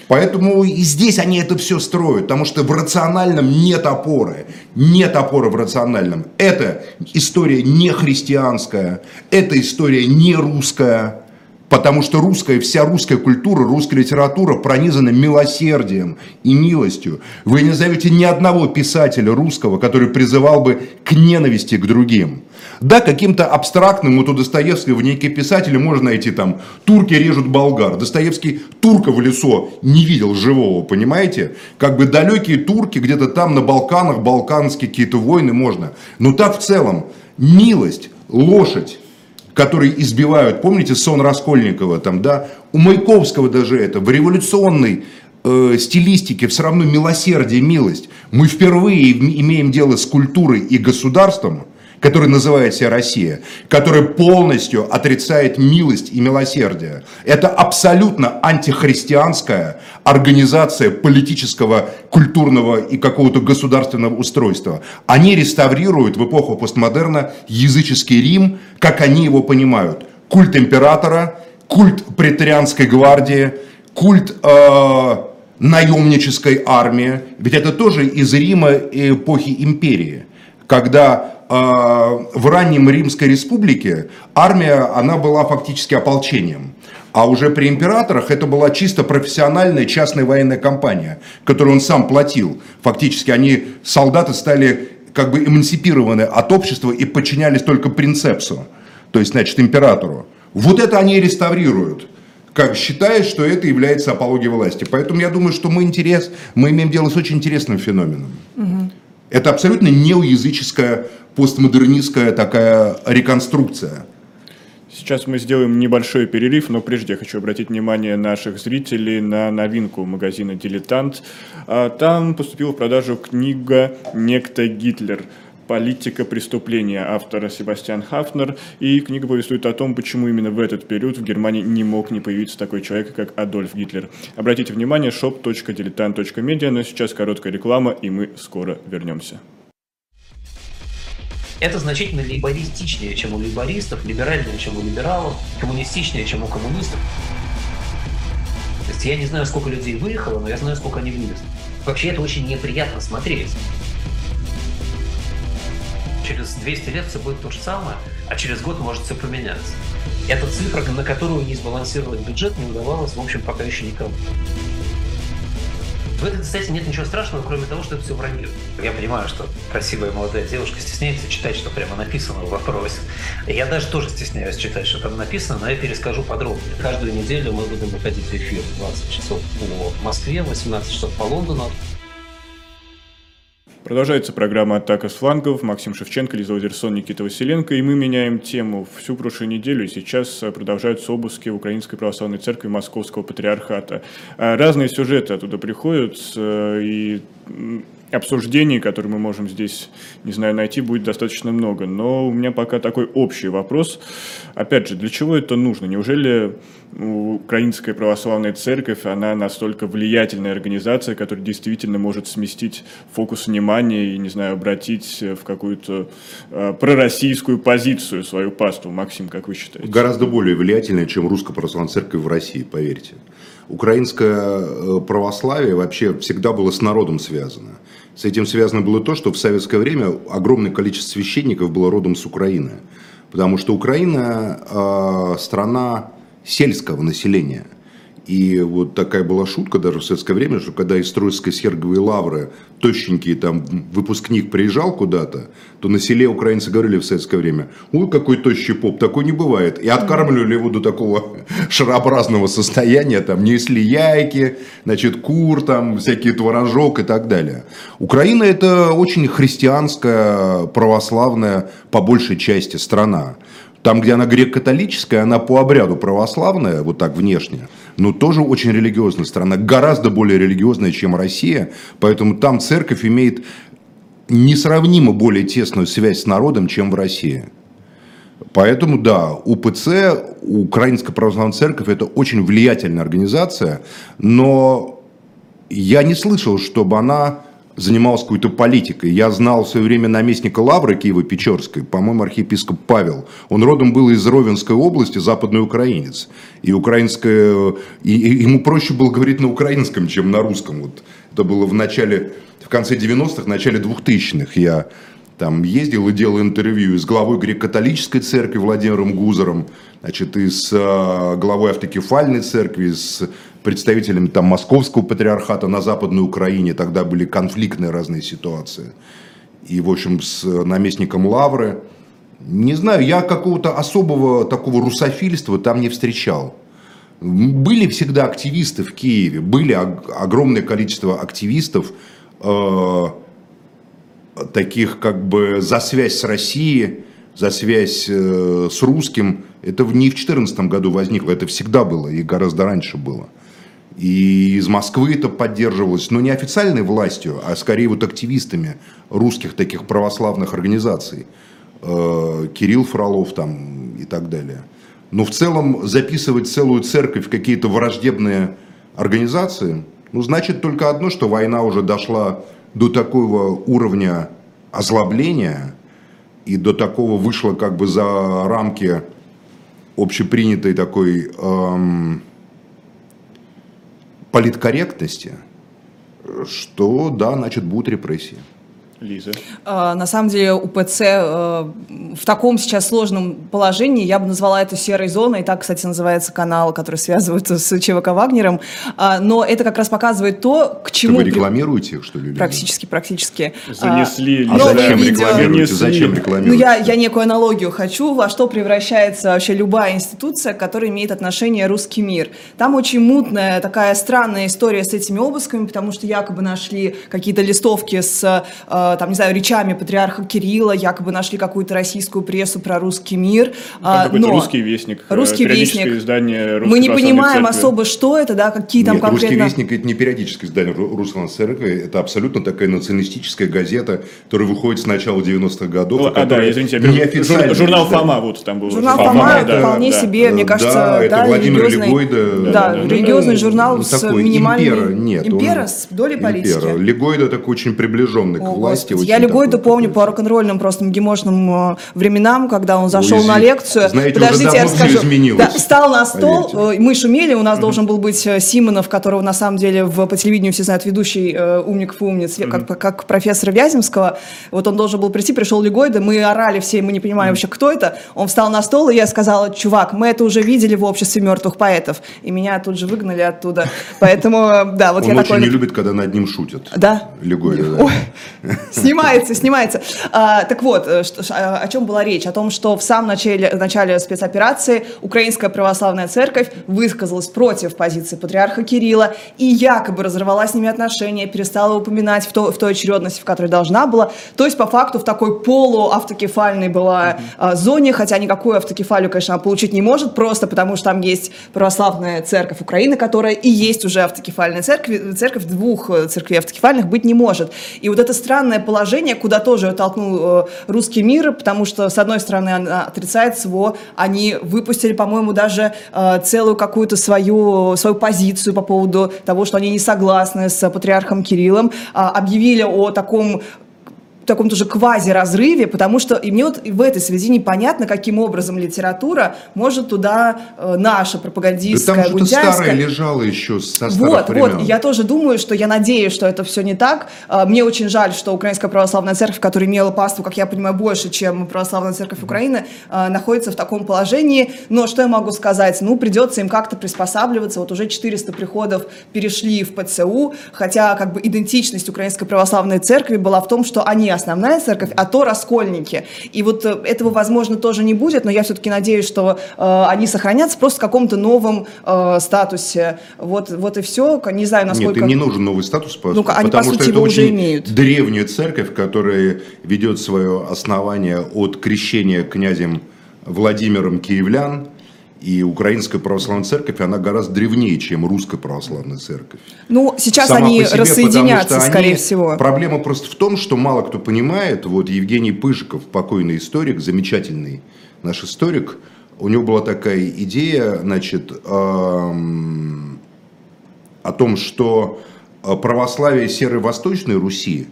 Поэтому и здесь они это все строят, потому что в рациональном нет опоры. Нет опоры в рациональном. Это история не христианская, это история не русская. Потому что русская, вся русская культура, русская литература пронизана милосердием и милостью. Вы не назовете ни одного писателя русского, который призывал бы к ненависти к другим. Да, каким-то абстрактным, вот у Достоевского в некие писатели можно найти там «турки режут болгар». Достоевский турка в лицо не видел живого, понимаете? Как бы далекие турки где-то там на Балканах, балканские какие-то войны можно. Но так в целом милость, лошадь, которые избивают, помните сон Раскольникова там, да, у Маяковского даже это, в революционной э, стилистике все равно милосердие, милость. Мы впервые имеем дело с культурой и государством, который называет себя Россия, который полностью отрицает милость и милосердие. Это абсолютно антихристианская организация политического, культурного и какого-то государственного устройства. Они реставрируют в эпоху постмодерна языческий Рим, как они его понимают. Культ императора, культ претарианской гвардии, культ э, наемнической армии. Ведь это тоже из Рима эпохи империи, когда в раннем Римской республике армия, она была фактически ополчением. А уже при императорах это была чисто профессиональная частная военная компания, которую он сам платил. Фактически они, солдаты стали как бы эмансипированы от общества и подчинялись только принцепсу, то есть, значит, императору. Вот это они реставрируют как считая, что это является апологией власти. Поэтому я думаю, что мы, интерес, мы имеем дело с очень интересным феноменом. Угу. Это абсолютно неоязыческая постмодернистская такая реконструкция. Сейчас мы сделаем небольшой перерыв, но прежде я хочу обратить внимание наших зрителей на новинку магазина «Дилетант». А, там поступила в продажу книга «Некто Гитлер» политика преступления автора Себастьян Хафнер. И книга повествует о том, почему именно в этот период в Германии не мог не появиться такой человек, как Адольф Гитлер. Обратите внимание, shop.diletant.media, но сейчас короткая реклама, и мы скоро вернемся. Это значительно либористичнее, чем у либористов, либеральнее, чем у либералов, коммунистичнее, чем у коммунистов. То есть я не знаю, сколько людей выехало, но я знаю, сколько они вывезли. Вообще это очень неприятно смотреть. Через 200 лет все будет то же самое, а через год может все поменяться. Это цифра, на которую не сбалансировать бюджет не удавалось, в общем, пока еще никому. В этой статье нет ничего страшного, кроме того, что это все вранье. Я понимаю, что красивая молодая девушка стесняется читать, что прямо написано в вопросе. Я даже тоже стесняюсь читать, что там написано, но я перескажу подробнее. Каждую неделю мы будем выходить в эфир 20 часов по Москве, 18 часов по Лондону. Продолжается программа «Атака с флангов». Максим Шевченко, Лиза Владерсон, Никита Василенко. И мы меняем тему всю прошлую неделю. И сейчас э, продолжаются обыски в Украинской Православной Церкви Московского Патриархата. А разные сюжеты оттуда приходят. Э, и обсуждений, которые мы можем здесь, не знаю, найти, будет достаточно много. Но у меня пока такой общий вопрос. Опять же, для чего это нужно? Неужели Украинская православная церковь, она настолько влиятельная организация, которая действительно может сместить фокус внимания и, не знаю, обратить в какую-то э, пророссийскую позицию свою пасту? Максим, как вы считаете? Гораздо более влиятельная, чем русская православная церковь в России, поверьте. Украинское православие вообще всегда было с народом связано. С этим связано было то, что в советское время огромное количество священников было родом с Украины. Потому что Украина э, страна сельского населения – и вот такая была шутка даже в советское время, что когда из Троицкой Серговой лавры тощенький там выпускник приезжал куда-то, то на селе украинцы говорили в советское время, ой, какой тощий поп, такой не бывает. И откармливали его до такого шарообразного состояния, там несли яйки, значит, кур, там всякий творожок и так далее. Украина это очень христианская, православная, по большей части, страна. Там, где она греко-католическая, она по обряду православная, вот так внешне, но тоже очень религиозная страна, гораздо более религиозная, чем Россия, поэтому там церковь имеет несравнимо более тесную связь с народом, чем в России. Поэтому, да, УПЦ, Украинская Православная Церковь, это очень влиятельная организация, но я не слышал, чтобы она занималась какой-то политикой. Я знал в свое время наместника Лавры Киева-Печорской, по-моему, архиепископ Павел. Он родом был из Ровенской области, западный украинец. И украинское... И, и ему проще было говорить на украинском, чем на русском. Вот это было в начале, в конце 90-х, начале 2000-х. Я там ездил и делал интервью с главой греко-католической церкви Владимиром Гузером, значит, и с э, главой автокефальной церкви, с представителями там московского патриархата на Западной Украине. Тогда были конфликтные разные ситуации. И, в общем, с наместником Лавры. Не знаю, я какого-то особого такого русофильства там не встречал. Были всегда активисты в Киеве, были огромное количество активистов, э, таких как бы за связь с Россией, за связь э, с русским, это не в 2014 году возникло, это всегда было и гораздо раньше было. И из Москвы это поддерживалось, но не официальной властью, а скорее вот активистами русских таких православных организаций. Э, Кирилл Фролов там и так далее. Но в целом записывать целую церковь в какие-то враждебные организации, ну, значит только одно, что война уже дошла до такого уровня озлобления и до такого вышло как бы за рамки общепринятой такой эм, политкорректности, что да, значит, будут репрессии. Лиза. На самом деле УПЦ э, в таком сейчас сложном положении, я бы назвала это серой зоной, и так, кстати, называется канал, который связывается с ЧВК Вагнером, а, но это как раз показывает то, к чему... Вы рекламируете их, что ли? Практически, практически. Занесли. А, а зачем рекламируете? Зачем рекламируете? Ну, я, я некую аналогию хочу, во что превращается вообще любая институция, которая имеет отношение русский мир. Там очень мутная, такая странная история с этими обысками, потому что якобы нашли какие-то листовки с Э, там, не знаю, речами патриарха Кирилла, якобы нашли какую-то российскую прессу про русский мир. Там но русский вестник, э, русский вестник. издание Мы не понимаем церкви. особо, что это, да, какие там Нет, конкретно... русский вестник – это не периодическое издание Русской Церкви, это абсолютно такая националистическая газета, которая выходит с начала 90-х годов. Ну, а, да, извините, я журнал «Фома» вот там был. Журнал «Фома», Фома да, вполне да. себе, мне кажется, да, это Владимир религиозный, Легойда. Да, да, религиозный ну, журнал ну, с минимальной... Импера, нет. Импера он, с долей политики. Импера. Легойда такой очень приближенный О, к власти. Очень я Легойду помню по рок-н-ролльным просто МГИМОшным э, временам, когда он зашел на лекцию. Знаете, Подождите, я расскажу. Да, встал на стол, поверьте. Э, мы шумели, у нас mm-hmm. должен был быть э, Симонов, которого на самом деле в, по телевидению все знают, ведущий э, умников и умниц, mm-hmm. как, как профессор Вяземского. Вот он должен был прийти, пришел Легойда, мы орали все, мы не понимали mm-hmm. вообще, кто это. Он встал на стол, и я сказала, чувак, мы это уже видели в обществе мертвых поэтов. И меня тут же выгнали оттуда. Поэтому, да, вот он я очень такой... не любит, когда над ним шутят. Да? Легойда, да. Снимается, снимается. А, так вот, э, что, о чем была речь? О том, что в самом начале, начале спецоперации Украинская Православная Церковь высказалась против позиции патриарха Кирилла и якобы разорвала с ними отношения, перестала упоминать в, то, в той очередности, в которой должна была. То есть, по факту, в такой полуавтокефальной была mm-hmm. зоне, хотя никакую автокефалию, конечно, получить не может, просто потому что там есть Православная Церковь Украины, которая и есть уже автокефальная церковь, церковь двух э, церквей автокефальных быть не может. И вот это странное положение, куда тоже толкнул э, русский мир, потому что, с одной стороны, она отрицает СВО, они выпустили, по-моему, даже э, целую какую-то свою, свою позицию по поводу того, что они не согласны с патриархом Кириллом, а, объявили о таком таком тоже квази-разрыве, потому что и мне вот в этой связи непонятно, каким образом литература может туда э, наша пропагандистская, да там что-то старое лежало еще со старых Вот, времен. вот, я тоже думаю, что я надеюсь, что это все не так. Э, мне очень жаль, что Украинская православная церковь, которая имела паству, как я понимаю, больше, чем православная церковь Украины, э, находится в таком положении. Но что я могу сказать? Ну, придется им как-то приспосабливаться. Вот уже 400 приходов перешли в ПЦУ, хотя как бы идентичность Украинской православной церкви была в том, что они основная церковь, а то раскольники. И вот э, этого, возможно, тоже не будет, но я все-таки надеюсь, что э, они сохранятся просто в каком-то новом э, статусе. Вот, вот и все. Не знаю, насколько... Нет, им не нужен новый статус, ну, они, потому по сути, что это уже очень имеют. древняя церковь, которая ведет свое основание от крещения князем Владимиром Киевлян, и Украинская православная церковь, она гораздо древнее, чем Русская православная церковь. Ну, сейчас Сама они себе, рассоединятся, скорее они, всего. Проблема просто в том, что мало кто понимает, вот Евгений Пыжиков, покойный историк, замечательный, наш историк, у него была такая идея, значит, эм, о том, что э, православие серой Восточной Руси,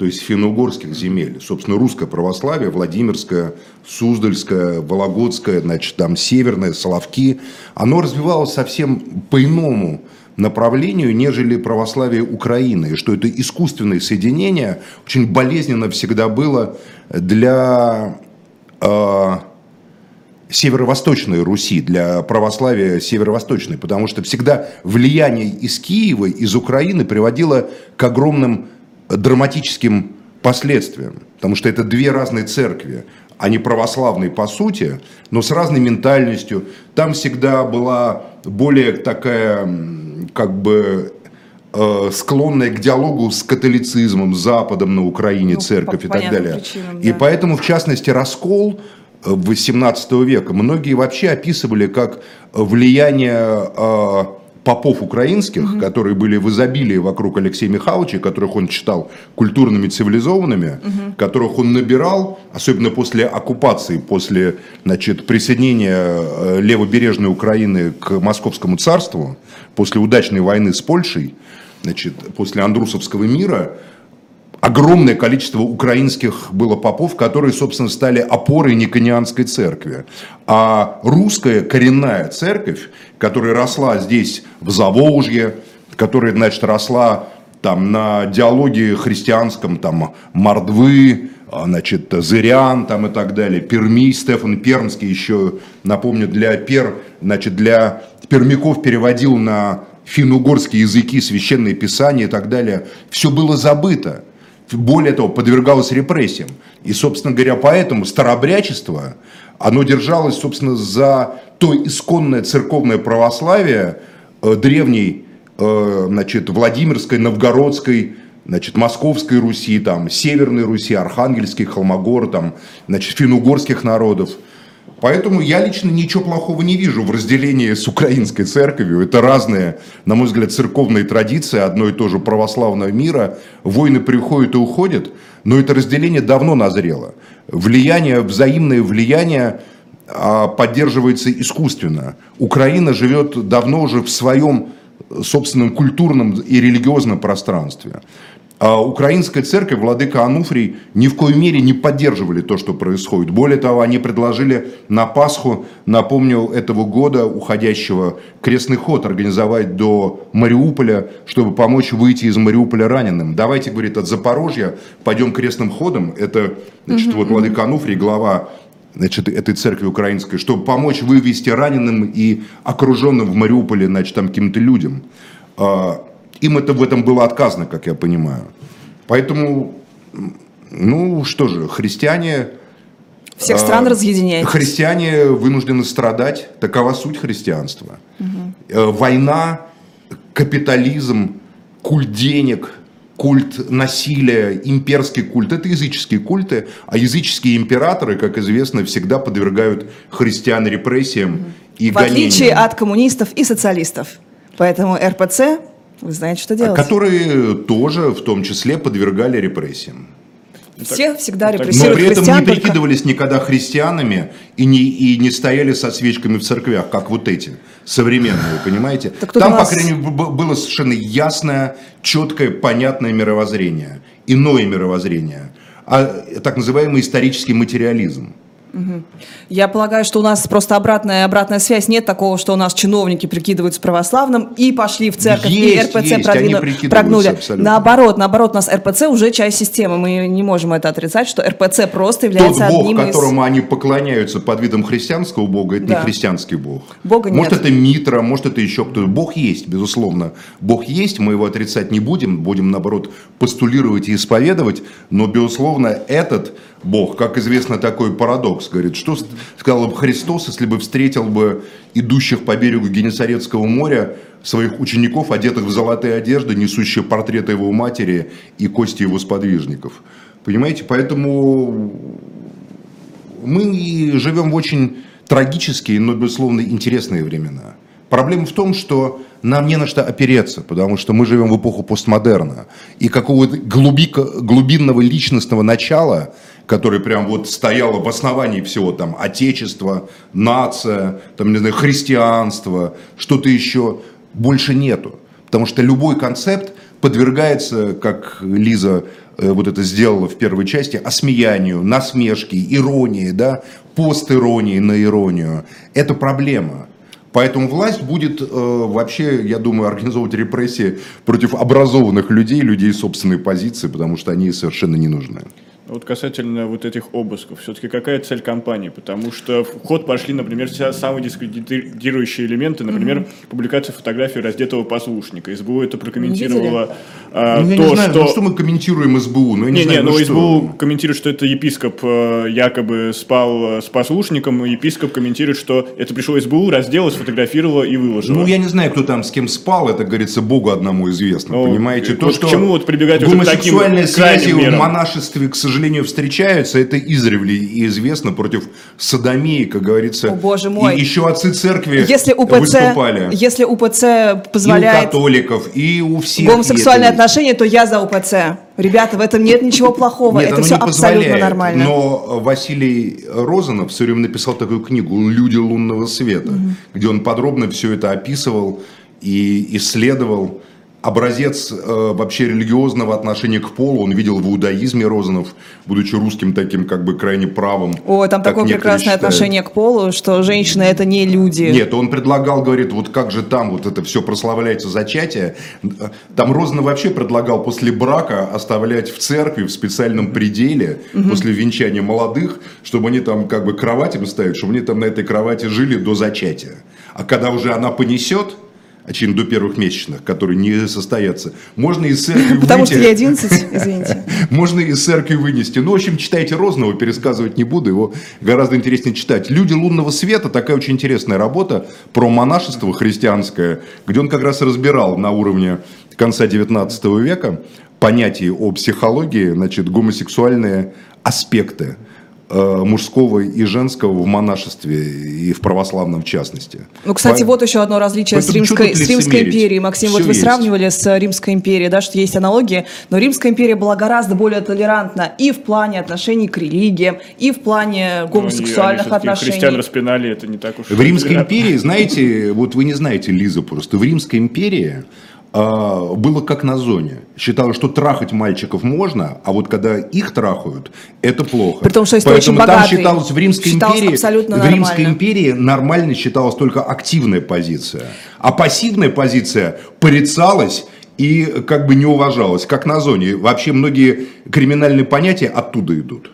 то есть финно-угорских земель, собственно, русское православие, Владимирское, Суздальское, Вологодское, значит, там Северное, Соловки, оно развивалось совсем по-иному направлению, нежели православие Украины, и что это искусственное соединение очень болезненно всегда было для э, северо-восточной Руси, для православия северо-восточной, потому что всегда влияние из Киева, из Украины приводило к огромным драматическим последствиям, потому что это две разные церкви, они православные по сути, но с разной ментальностью. Там всегда была более такая, как бы, э, склонная к диалогу с католицизмом, с Западом на Украине, Ну, церковь по и так далее. причинам, И да. поэтому, в частности, раскол э, 18 века многие вообще описывали как влияние э, попов украинских, которые были в изобилии вокруг Алексея Михайловича, которых он считал культурными, цивилизованными, которых он набирал, особенно после оккупации, после значит, присоединения э, левобережной Украины к Московскому царству, после удачной войны с Польшей, значит, после Андрусовского мира, огромное количество украинских было попов, которые, собственно, стали опорой Никонианской церкви. А русская коренная церковь, которая росла здесь, в Заволжье, которая, значит, росла там на диалоге христианском, там, Мордвы, а, значит, Зырян там и так далее, Перми, Стефан Пермский еще, напомню, для Пер, значит, для пермяков переводил на финно-угорские языки, священные писания и так далее. Все было забыто более того, подвергалось репрессиям. И, собственно говоря, поэтому старобрячество, оно держалось, собственно, за то исконное церковное православие э, древней, э, значит, Владимирской, Новгородской, значит, Московской Руси, там, Северной Руси, Архангельской, Холмогор, там, значит, финно-угорских народов. Поэтому я лично ничего плохого не вижу в разделении с украинской церковью. Это разные, на мой взгляд, церковные традиции одно и то же православного мира. Войны приходят и уходят, но это разделение давно назрело. Влияние, взаимное влияние а, поддерживается искусственно. Украина живет давно уже в своем собственном культурном и религиозном пространстве. А украинская церковь, владыка Ануфрий, ни в коей мере не поддерживали то, что происходит. Более того, они предложили на Пасху, напомню, этого года уходящего крестный ход организовать до Мариуполя, чтобы помочь выйти из Мариуполя раненым. Давайте, говорит, от Запорожья пойдем крестным ходом. Это, значит, вот владыка Ануфрий, глава значит, этой церкви украинской, чтобы помочь вывести раненым и окруженным в Мариуполе, значит, там каким-то людям. Им это в этом было отказано, как я понимаю. Поэтому, ну что же, христиане... Всех а, стран разъединяет. Христиане вынуждены страдать. Такова суть христианства. Э, Война, капитализм, культ денег, культ насилия, имперский культ – это языческие культы, а языческие императоры, как известно, всегда подвергают христиан репрессиям и В отличие гонениям. от коммунистов и социалистов. Поэтому РПЦ, вы знаете, что делать. которые тоже в том числе подвергали репрессиям. Все всегда так- Но репрессируют при этом не только- прикидывались никогда христианами и не, и не стояли со свечками в церквях, как вот эти современные, понимаете? Так Там, у по нас- крайней мере, было совершенно ясное, четкое, понятное мировоззрение, иное мировоззрение, а так называемый исторический материализм. Я полагаю, что у нас просто обратная обратная связь. Нет такого, что у нас чиновники прикидываются православным и пошли в церковь, и Есть, РПЦ есть, продвину- прогнули. абсолютно. Наоборот, наоборот, у нас РПЦ уже часть системы. Мы не можем это отрицать, что РПЦ просто Тот является бог, одним из... которому они поклоняются под видом христианского бога, это Да. не христианский бог. Бога может, нет. это Митра, может, это еще кто-то. Бог есть, безусловно. Бог есть, мы его отрицать не будем, будем, наоборот, постулировать и исповедовать, но, безусловно, этот Бог, как известно, такой парадокс, говорит, что сказал бы Христос, если бы встретил бы идущих по берегу Генесарецкого моря своих учеников, одетых в золотые одежды, несущие портреты его матери и кости его сподвижников. Понимаете, поэтому мы живем в очень трагические, но, безусловно, интересные времена. Проблема в том, что нам не на что опереться, потому что мы живем в эпоху постмодерна. И какого-то глубинного личностного начала, которое прям вот стояло в основании всего, там, отечество, нация, там, не знаю, христианство, что-то еще, больше нету. Потому что любой концепт подвергается, как Лиза э, вот это сделала в первой части, осмеянию, насмешке, иронии, да, постиронии на иронию. Это проблема. Поэтому власть будет э, вообще, я думаю, организовывать репрессии против образованных людей, людей собственной позиции, потому что они совершенно не нужны. Вот касательно вот этих обысков, все-таки какая цель компании? Потому что в ход пошли, например, все самые дискредитирующие элементы, например, mm-hmm. публикация фотографии раздетого послушника. СБУ это прокомментировала а, ну, я то, не знаю, что... Ну, что мы комментируем СБУ? Ну, я не, не, знаю, не, ну, ну СБУ комментирует, что это епископ э, якобы спал э, с послушником, и епископ комментирует, что это пришло СБУ, раздело, сфотографировало и выложило. Ну, я не знаю, кто там с кем спал, это, говорится, Богу одному известно, ну, понимаете? То, вот что к чему вот прибегать уже к таким связи в монашестве, к сожалению, сожалению, встречаются, это издревле и известно против садомии, как говорится. О, боже мой. И еще отцы церкви если УПЦ, выступали. Если УПЦ позволяет... И у католиков, и у всех. Гомосексуальные отношения, то я за УПЦ. Ребята, в этом нет ничего плохого, нет, это все абсолютно нормально. Но Василий Розанов все время написал такую книгу «Люди лунного света», угу. где он подробно все это описывал и исследовал образец э, вообще религиозного отношения к полу он видел в иудаизме Розанов, будучи русским таким как бы крайне правым. О, там такое прекрасное считают. отношение к полу, что женщины это не люди. Нет, он предлагал, говорит, вот как же там вот это все прославляется зачатие. Там Розанов вообще предлагал после брака оставлять в церкви в специальном пределе, угу. после венчания молодых, чтобы они там как бы кроватями ставить, чтобы они там на этой кровати жили до зачатия. А когда уже она понесет, очевидно, до первых месячных, которые не состоятся. Можно из церкви Потому что я 11, извините. Можно из церкви вынести. Ну, в общем, читайте Розного, пересказывать не буду, его гораздо интереснее читать. «Люди лунного света» такая очень интересная работа про монашество христианское, где он как раз разбирал на уровне конца 19 века понятие о психологии, значит, гомосексуальные аспекты мужского и женского в монашестве и в православном в частности. Ну, кстати, По... вот еще одно различие с Римской, с Римской империей. Максим, Все вот вы есть. сравнивали с Римской империей, да, что есть аналогии, но Римская империя была гораздо более толерантна и в плане отношений к религиям, и в плане ну, гомосексуальных ну, отношений. Христиан распинали, это не так уж. В Римской империи, знаете, вот вы не знаете, Лиза, просто в Римской империи было как на зоне. Считалось, что трахать мальчиков можно, а вот когда их трахают, это плохо. При том, что Поэтому очень богатый, там считалось в Римской считалось империи, в Римской империи нормально считалась только активная позиция, а пассивная позиция порицалась и как бы не уважалась, как на зоне. Вообще многие криминальные понятия оттуда идут.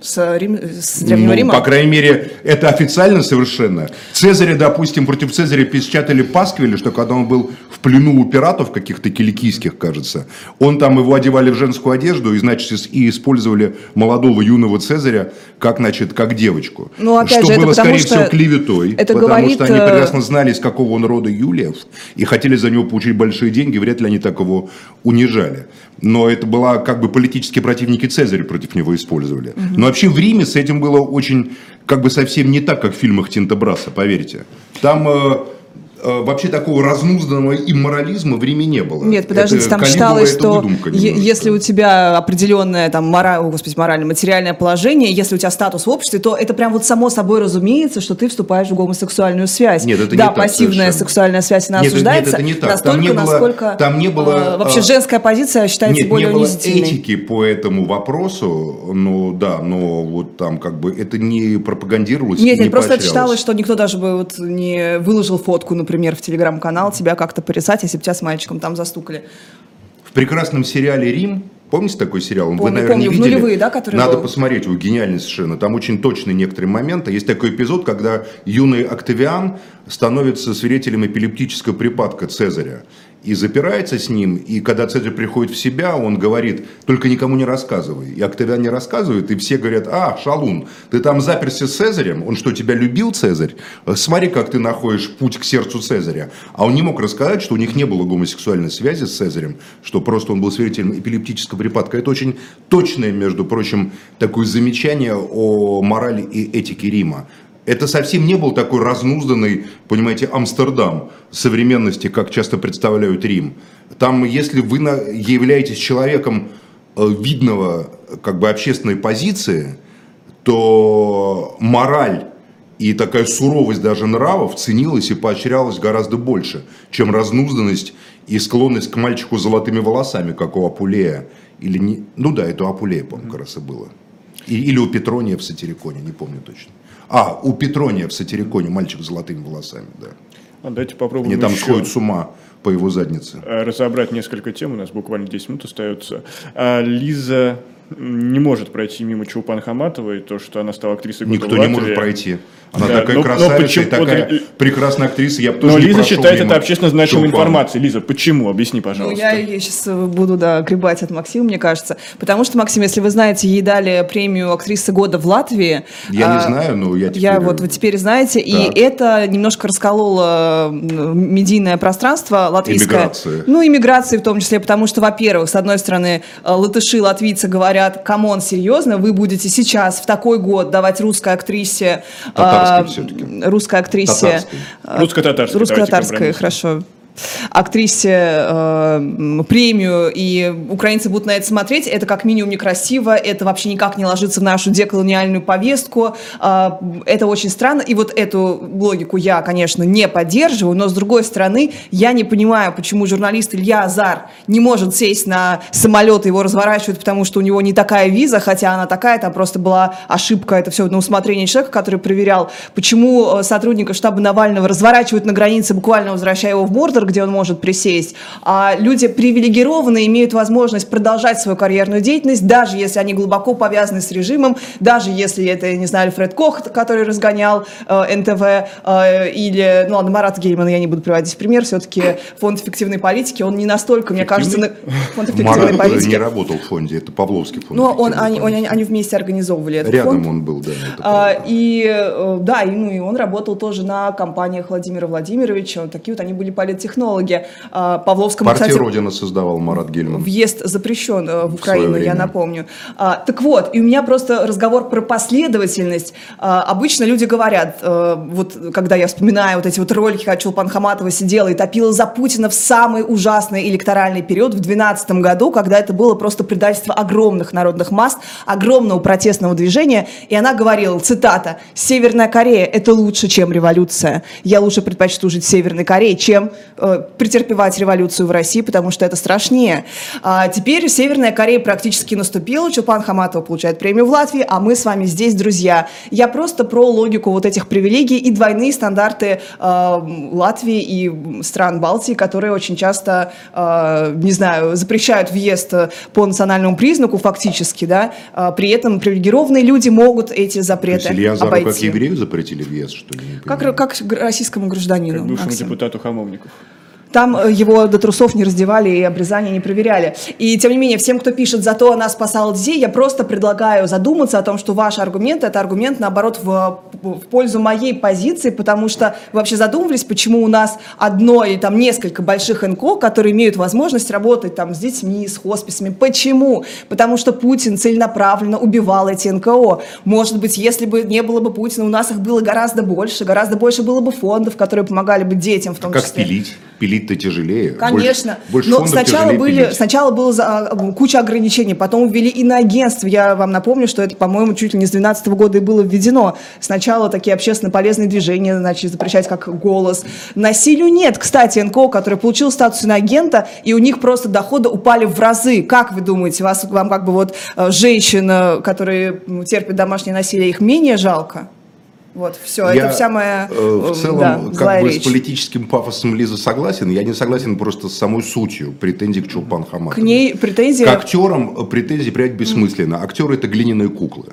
С, Рим, с Древнего ну, Рима? По крайней мере, это официально совершенно. Цезаря, допустим, против Цезаря печатали пасквили, что когда он был в плену у пиратов каких-то киликийских, кажется, он там его одевали в женскую одежду и, значит, и использовали молодого юного Цезаря как, значит, как девочку. Ну, опять что же, было, это скорее что всего, клеветой, это потому говорит... что они э, прекрасно знали, из какого он рода Юлиев, и хотели за него получить большие деньги, вряд ли они так его унижали. Но это была как бы политические противники Цезаря против него использовали. Угу. Но вообще в Риме с этим было очень, как бы совсем не так, как в фильмах Тинта Браса, поверьте. Там Э, вообще такого разнузданного имморализма в Риме не было. Нет, подождите, это, там считалось, что если у тебя определенное там мора... О, господи, моральное, материальное положение, если у тебя статус в обществе, то это прям вот само собой разумеется, что ты вступаешь в гомосексуальную связь. Нет, это да, не пассивная так, сексуальная связь, она нет, осуждается. Нет, это не так. Настолько, там не было, насколько там не было, э, вообще а, женская позиция считается нет, более не было унизительной. этики по этому вопросу, ну да, но вот там как бы это не пропагандировалось. Нет, нет, не просто это считалось, что никто даже бы вот не выложил фотку, например, в телеграм канал тебя как-то порисать, если бы тебя с мальчиком там застукали. В прекрасном сериале «Рим» Помните такой сериал? Помню, Вы, наверное, помню, видели. нулевые, да, которые Надо был? посмотреть, его гениальный совершенно. Там очень точные некоторые моменты. Есть такой эпизод, когда юный Октавиан становится свидетелем эпилептического припадка Цезаря и запирается с ним, и когда Цезарь приходит в себя, он говорит, только никому не рассказывай. И Октавиан не рассказывает, и все говорят, а, Шалун, ты там заперся с Цезарем, он что, тебя любил, Цезарь? Смотри, как ты находишь путь к сердцу Цезаря. А он не мог рассказать, что у них не было гомосексуальной связи с Цезарем, что просто он был свидетелем эпилептического припадка. Это очень точное, между прочим, такое замечание о морали и этике Рима Это совсем не был такой разнузданный, понимаете, Амстердам современности, как часто представляют Рим. Там, если вы являетесь человеком э, видного как бы общественной позиции, то мораль и такая суровость даже нравов ценилась и поощрялась гораздо больше, чем разнузданность и склонность к мальчику с золотыми волосами, как у Апулея. Или не... Ну да, это у Апулея, по-моему, как раз и было. Или у Петрония в Сатириконе, не помню точно. А, у Петрония в Сатириконе мальчик с золотыми волосами, да. А давайте попробуем Они там еще сходят с ума по его заднице. Разобрать несколько тем, у нас буквально 10 минут остается. А, Лиза не может пройти мимо Чулпан Хаматовой, то, что она стала актрисой года Никто не может пройти. Она Да, такая но- но красавица почему- и такая вот, прекрасная актриса. Я бы тоже Но не Лиза считает мимо это общественно значимой Чулпан. информацией. Лиза, почему? Объясни, Ну, пожалуйста. я, сейчас буду, да, гребать от Максима, мне кажется. Потому что, Максим, если вы знаете, ей дали премию актрисы года в Латвии. Я не а, знаю, но я теперь... Я вот вы теперь знаете, и Так. это немножко раскололо медийное пространство латвийское. Иммиграция. Ну, иммиграции в том числе, потому что, во-первых, с одной стороны, э, латыши, латвийцы говорят, come on, серьезно, вы будете сейчас в такой год давать русской актрисе... Татарской э, всё-таки. Русской актрисе... Татарской. э, Русско-татарской, Русско-татарской, хорошо актрисе э, премию, и украинцы будут на это смотреть, это как минимум некрасиво, это вообще никак не ложится в нашу деколониальную повестку, э, это очень странно, и вот эту логику я, конечно, не поддерживаю, но с другой стороны, я не понимаю, почему журналист Илья Азар не может сесть на самолет, его разворачивают, потому что у него не такая виза, хотя она такая, там просто была ошибка, это все на усмотрение человека, который проверял, почему э, сотрудника штаба Навального разворачивают на границе, буквально возвращая его в Мордор, где он может присесть, а люди привилегированные имеют возможность продолжать свою карьерную деятельность, даже если они глубоко повязаны с режимом, даже если это, не знаю, Альфред Кох, который разгонял э, НТВ, э, или, ну ладно, Марат Гейман, я не буду приводить пример, все-таки фонд эффективной политики, он не настолько, мне кажется, на... фонд эффективной Марат политики. не работал в фонде, это Павловский фонд. Но он, они, они, они вместе организовывали этот Рядом фонд. он был, да. А, и э, да, и, ну, и он работал тоже на компаниях Владимира Владимировича. Такие вот они были политтехнологи. А, Павловскому, Партия кстати, Родина создавал Марат Гельман. Въезд запрещен э, в Украину, свое я напомню. А, так вот, и у меня просто разговор про последовательность. А, обычно люди говорят, э, вот когда я вспоминаю вот эти вот ролики, как Чулпан Хаматова сидела и топила за Путина в самый ужасный электоральный период в 2012 году, когда это было просто предательство огромных народных масс, огромного протестного движения, и она говорила, цитата, «Северная Корея – это лучше, чем революция. Я лучше предпочту жить в Северной Корее, чем э, претерпевать революцию в России, потому что это страшнее». А теперь Северная Корея практически наступила, Чулпан Хаматова получает премию в Латвии, а мы с вами здесь, друзья. Я просто про логику вот этих привилегий и двойные стандарты э, Латвии и стран Балтии, которые очень часто, э, не знаю, запрещают въезд э, по национальному признаку фактически, да, а при этом привилегированные люди могут эти То есть запреты Илья Зару как обойти. еврею запретили въезд, что ли? Как, как российскому гражданину. Как бывшему Максим. депутату Хамовников. Там э, его до трусов не раздевали и обрезания не проверяли. И тем не менее, всем, кто пишет, зато она спасала детей, я просто предлагаю задуматься о том, что ваш аргумент – это аргумент, наоборот, в, в пользу моей позиции, потому что вы вообще задумывались, почему у нас одно или там несколько больших НКО, которые имеют возможность работать там с детьми, с хосписами. Почему? Потому что Путин целенаправленно убивал эти НКО. Может быть, если бы не было бы Путина, у нас их было гораздо больше, гораздо больше было бы фондов, которые помогали бы детям в том Как числе. пилить? Пилить-то тяжелее. Конечно. Больше, больше Но сначала были, пилить. сначала было за- а, куча ограничений, потом ввели иноагентство. Я вам напомню, что это, по-моему, чуть ли не с 2012 года и было введено. Сначала такие общественно полезные движения начали запрещать, как голос. Насилию нет. Кстати, НКО, который получил статус иноагента, и у них просто доходы упали в разы. Как вы думаете, вас, вам как бы вот э, женщин, которые м, терпят домашнее насилие, их менее жалко? Вот, все, Я, это вся моя э, э, в целом да, как бы речь. с политическим пафосом Лизы согласен. Я не согласен просто с самой сутью претензий к Чулпан Хаматовой. К ней претензии... К актерам э, претензии прять бессмысленно. Актеры это глиняные куклы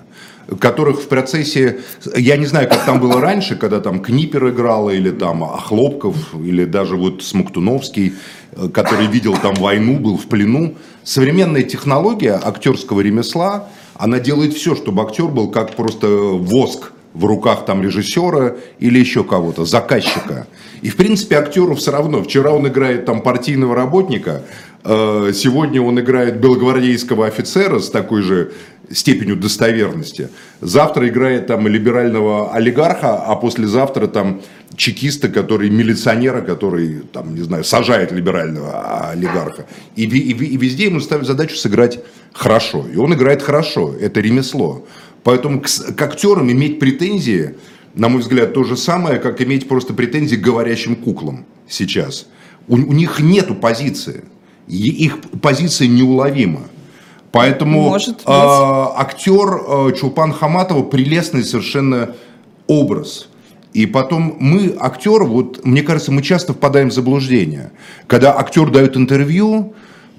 которых в процессе, я не знаю, как там было раньше, когда там Книпер играла, или там Хлопков, или даже вот Смоктуновский, э, который видел там войну, был в плену. Современная технология актерского ремесла, она делает все, чтобы актер был как просто воск в руках там режиссера или еще кого-то, заказчика. И, в принципе, актеру все равно. Вчера он играет там партийного работника, э, сегодня он играет белогвардейского офицера с такой же степенью достоверности. Завтра играет там либерального олигарха, а послезавтра там чекиста, который милиционера, который там, не знаю, сажает либерального олигарха. И, и, и везде ему ставят задачу сыграть хорошо. И он играет хорошо. Это ремесло. Поэтому к, к актерам иметь претензии, на мой взгляд, то же самое, как иметь просто претензии к говорящим куклам сейчас. У, у них нету позиции. И их позиция неуловима. Поэтому Может быть. э, актер э, Чулпан Хаматова прелестный совершенно образ. И потом мы, актер, вот мне кажется, мы часто впадаем в заблуждение. Когда актер дает интервью,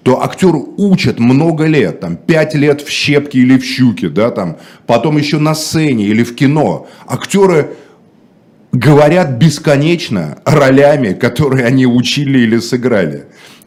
то актер учат много лет, там, пять лет в щепке или в щуке, да, там, потом еще на сцене или в кино. Актеры говорят бесконечно ролями, которые они учили или сыграли.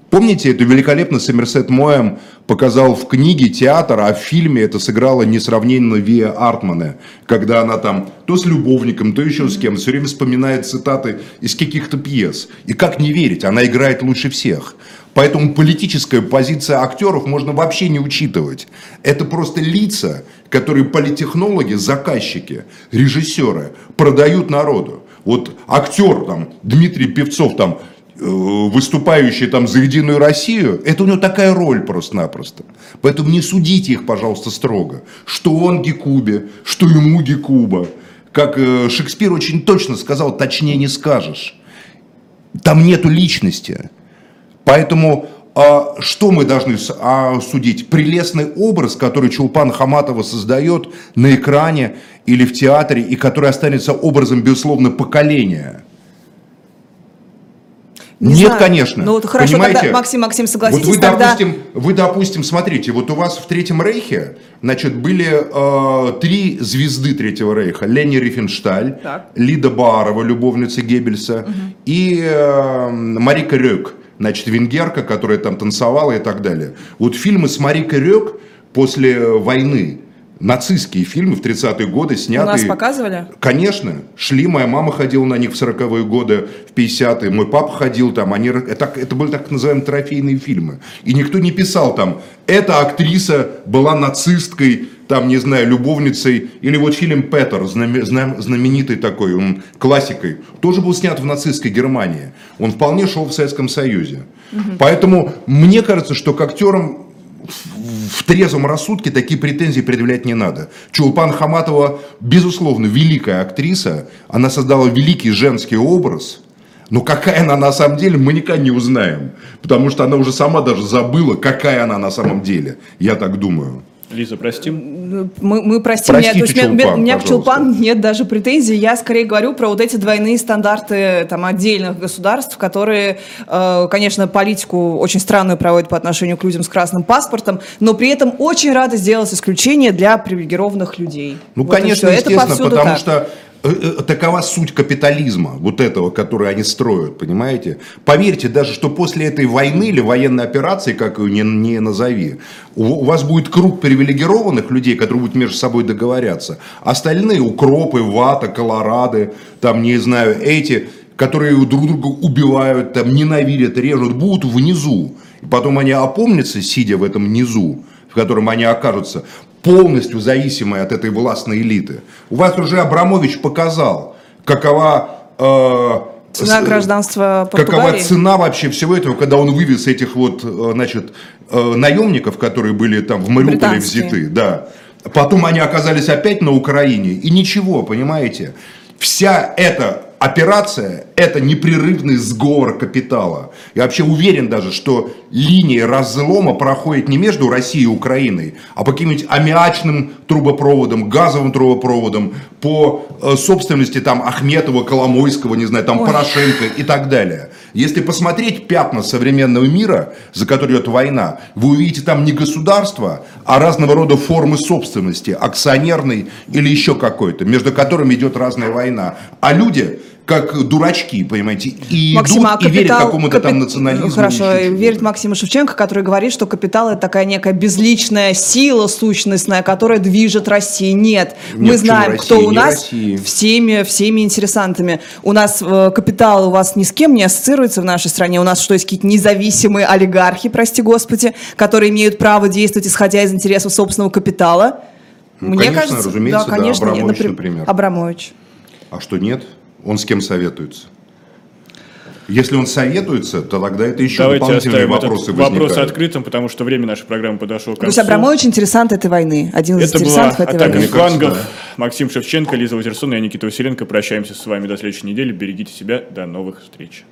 Помните, эту великолепно Сомерсет Моэм показал в книге театр, а в фильме это сыграла несравненно Вия Артмана, когда она там то с любовником, то еще с кем, все время вспоминает цитаты из каких-то пьес. И как не верить, она играет лучше всех. Поэтому политическая позиция актеров можно вообще не учитывать. Это просто лица, которые политтехнологи, заказчики, режиссеры продают народу. Вот актер там, Дмитрий Певцов там, э, выступающий там за Единую Россию, это у него такая роль просто-напросто. Поэтому не судите их, пожалуйста, строго. Что он Гекубе, что ему Гекуба. Как э, Шекспир очень точно сказал, точнее не скажешь. Там нету личности. Поэтому а, что мы должны а, судить? Прелестный образ, который Чулпан Хаматова создает на экране или в театре, и который останется образом, безусловно, поколения. Не Нет, знаю. конечно. Ну, вот хорошо, Понимаете? тогда, Максим, Максим, Вот согласитесь, вы, тогда... допустим, вы, допустим, смотрите, вот у вас в Третьем Рейхе, значит, были э, три звезды Третьего Рейха. Лени Рифеншталь, Так. Лида Баарова, любовница Геббельса, и э, Марика Рёк, значит, венгерка, которая там танцевала и так далее. Вот фильмы с Марикой Рёк после войны, нацистские фильмы в 30-е годы У снятые... нас показывали? Конечно, шли, моя мама ходила на них в 40-е годы, в 50-е, мой папа ходил там, они, это, это были так называемые трофейные фильмы. И никто не писал там, эта актриса была нацисткой, там, не знаю, любовницей, или вот фильм «Петер», знаме- знам- знаменитый такой, он классикой, тоже был снят в нацистской Германии. Он вполне шел в Советском Союзе. Поэтому мне кажется, что к актерам в трезвом рассудке такие претензии предъявлять не надо. Чулпан Хаматова, безусловно, великая актриса. Она создала великий женский образ. Но какая она на самом деле, мы никогда не узнаем. Потому что она уже сама даже забыла, какая она на самом деле. Я так думаю. Лиза, простим. Мы, мы простим, Простите, меня, есть у меня- Чулпан, у меня к. Чулпан нет даже претензий. Я скорее говорю про вот эти двойные стандарты там, отдельных государств, которые, э, конечно, политику очень странную проводят по отношению к людям с красным паспортом, но при этом очень рады сделать исключение для привилегированных людей. Ну, Вот конечно. Это естественно, потому так. что такова суть капитализма, вот этого, который они строят, понимаете? Поверьте, даже что после этой войны или военной операции, как ее не, не назови, у, у вас будет круг привилегированных людей, которые будут между собой договоряться. Остальные укропы, вата, колорады, там, не знаю, эти, которые друг друга убивают, там, ненавидят, режут, будут внизу. И потом они опомнятся, сидя в этом низу, в котором они окажутся, полностью зависимые от этой властной элиты. У вас уже Абрамович показал, какова... э, Цена с- гражданства Какова Португалии. цена вообще всего этого, когда он вывез этих вот, э, значит, э, наемников, которые были там в Мариуполе взяты, да. Потом они оказались опять на Украине, и ничего, понимаете? Вся эта операция – это непрерывный сговор капитала. Я вообще уверен даже, что линия разлома проходит не между Россией и Украиной, а по каким-нибудь аммиачным трубопроводам, газовым трубопроводам, по э, собственности там Ахметова, Коломойского, не знаю, там Ой. Порошенко и так далее. Если посмотреть пятна современного мира, за который идет война, вы увидите там не государство, а разного рода формы собственности, акционерной или еще какой-то, между которыми идет разная война. А люди, как дурачки, понимаете, и Максима, идут и верят капитал- какому-то там капи- национализму. Хорошо, верит Максиму Шевченко, который говорит, что капитал это такая некая безличная сила сущностная, которая движет Россией. Нет, мы почему знаем, Россия? кто у нас Россия. всеми, всеми интересантами. У нас э, капитал у вас ни с кем не ассоциируется в нашей стране. У нас что, есть какие-то независимые олигархи, прости господи, которые имеют право действовать, исходя из интересов собственного капитала? Ну, конечно, разумеется, да, конечно, нет, Абрамович, напри- например. Абрамович. А что нет? Он с кем советуется? Если он советуется, то тогда это еще Давайте дополнительные оставим вопросы этот вопрос возникают. открытым, потому что время нашей программы подошло к То есть концу. Абрамович интересант этой войны. Один из Это была интересантов этой атака войны. флангов. Максим Шевченко, Лиза Ватерсон и я, Никита Василенко. Прощаемся с вами до следующей недели. Берегите себя. До новых встреч.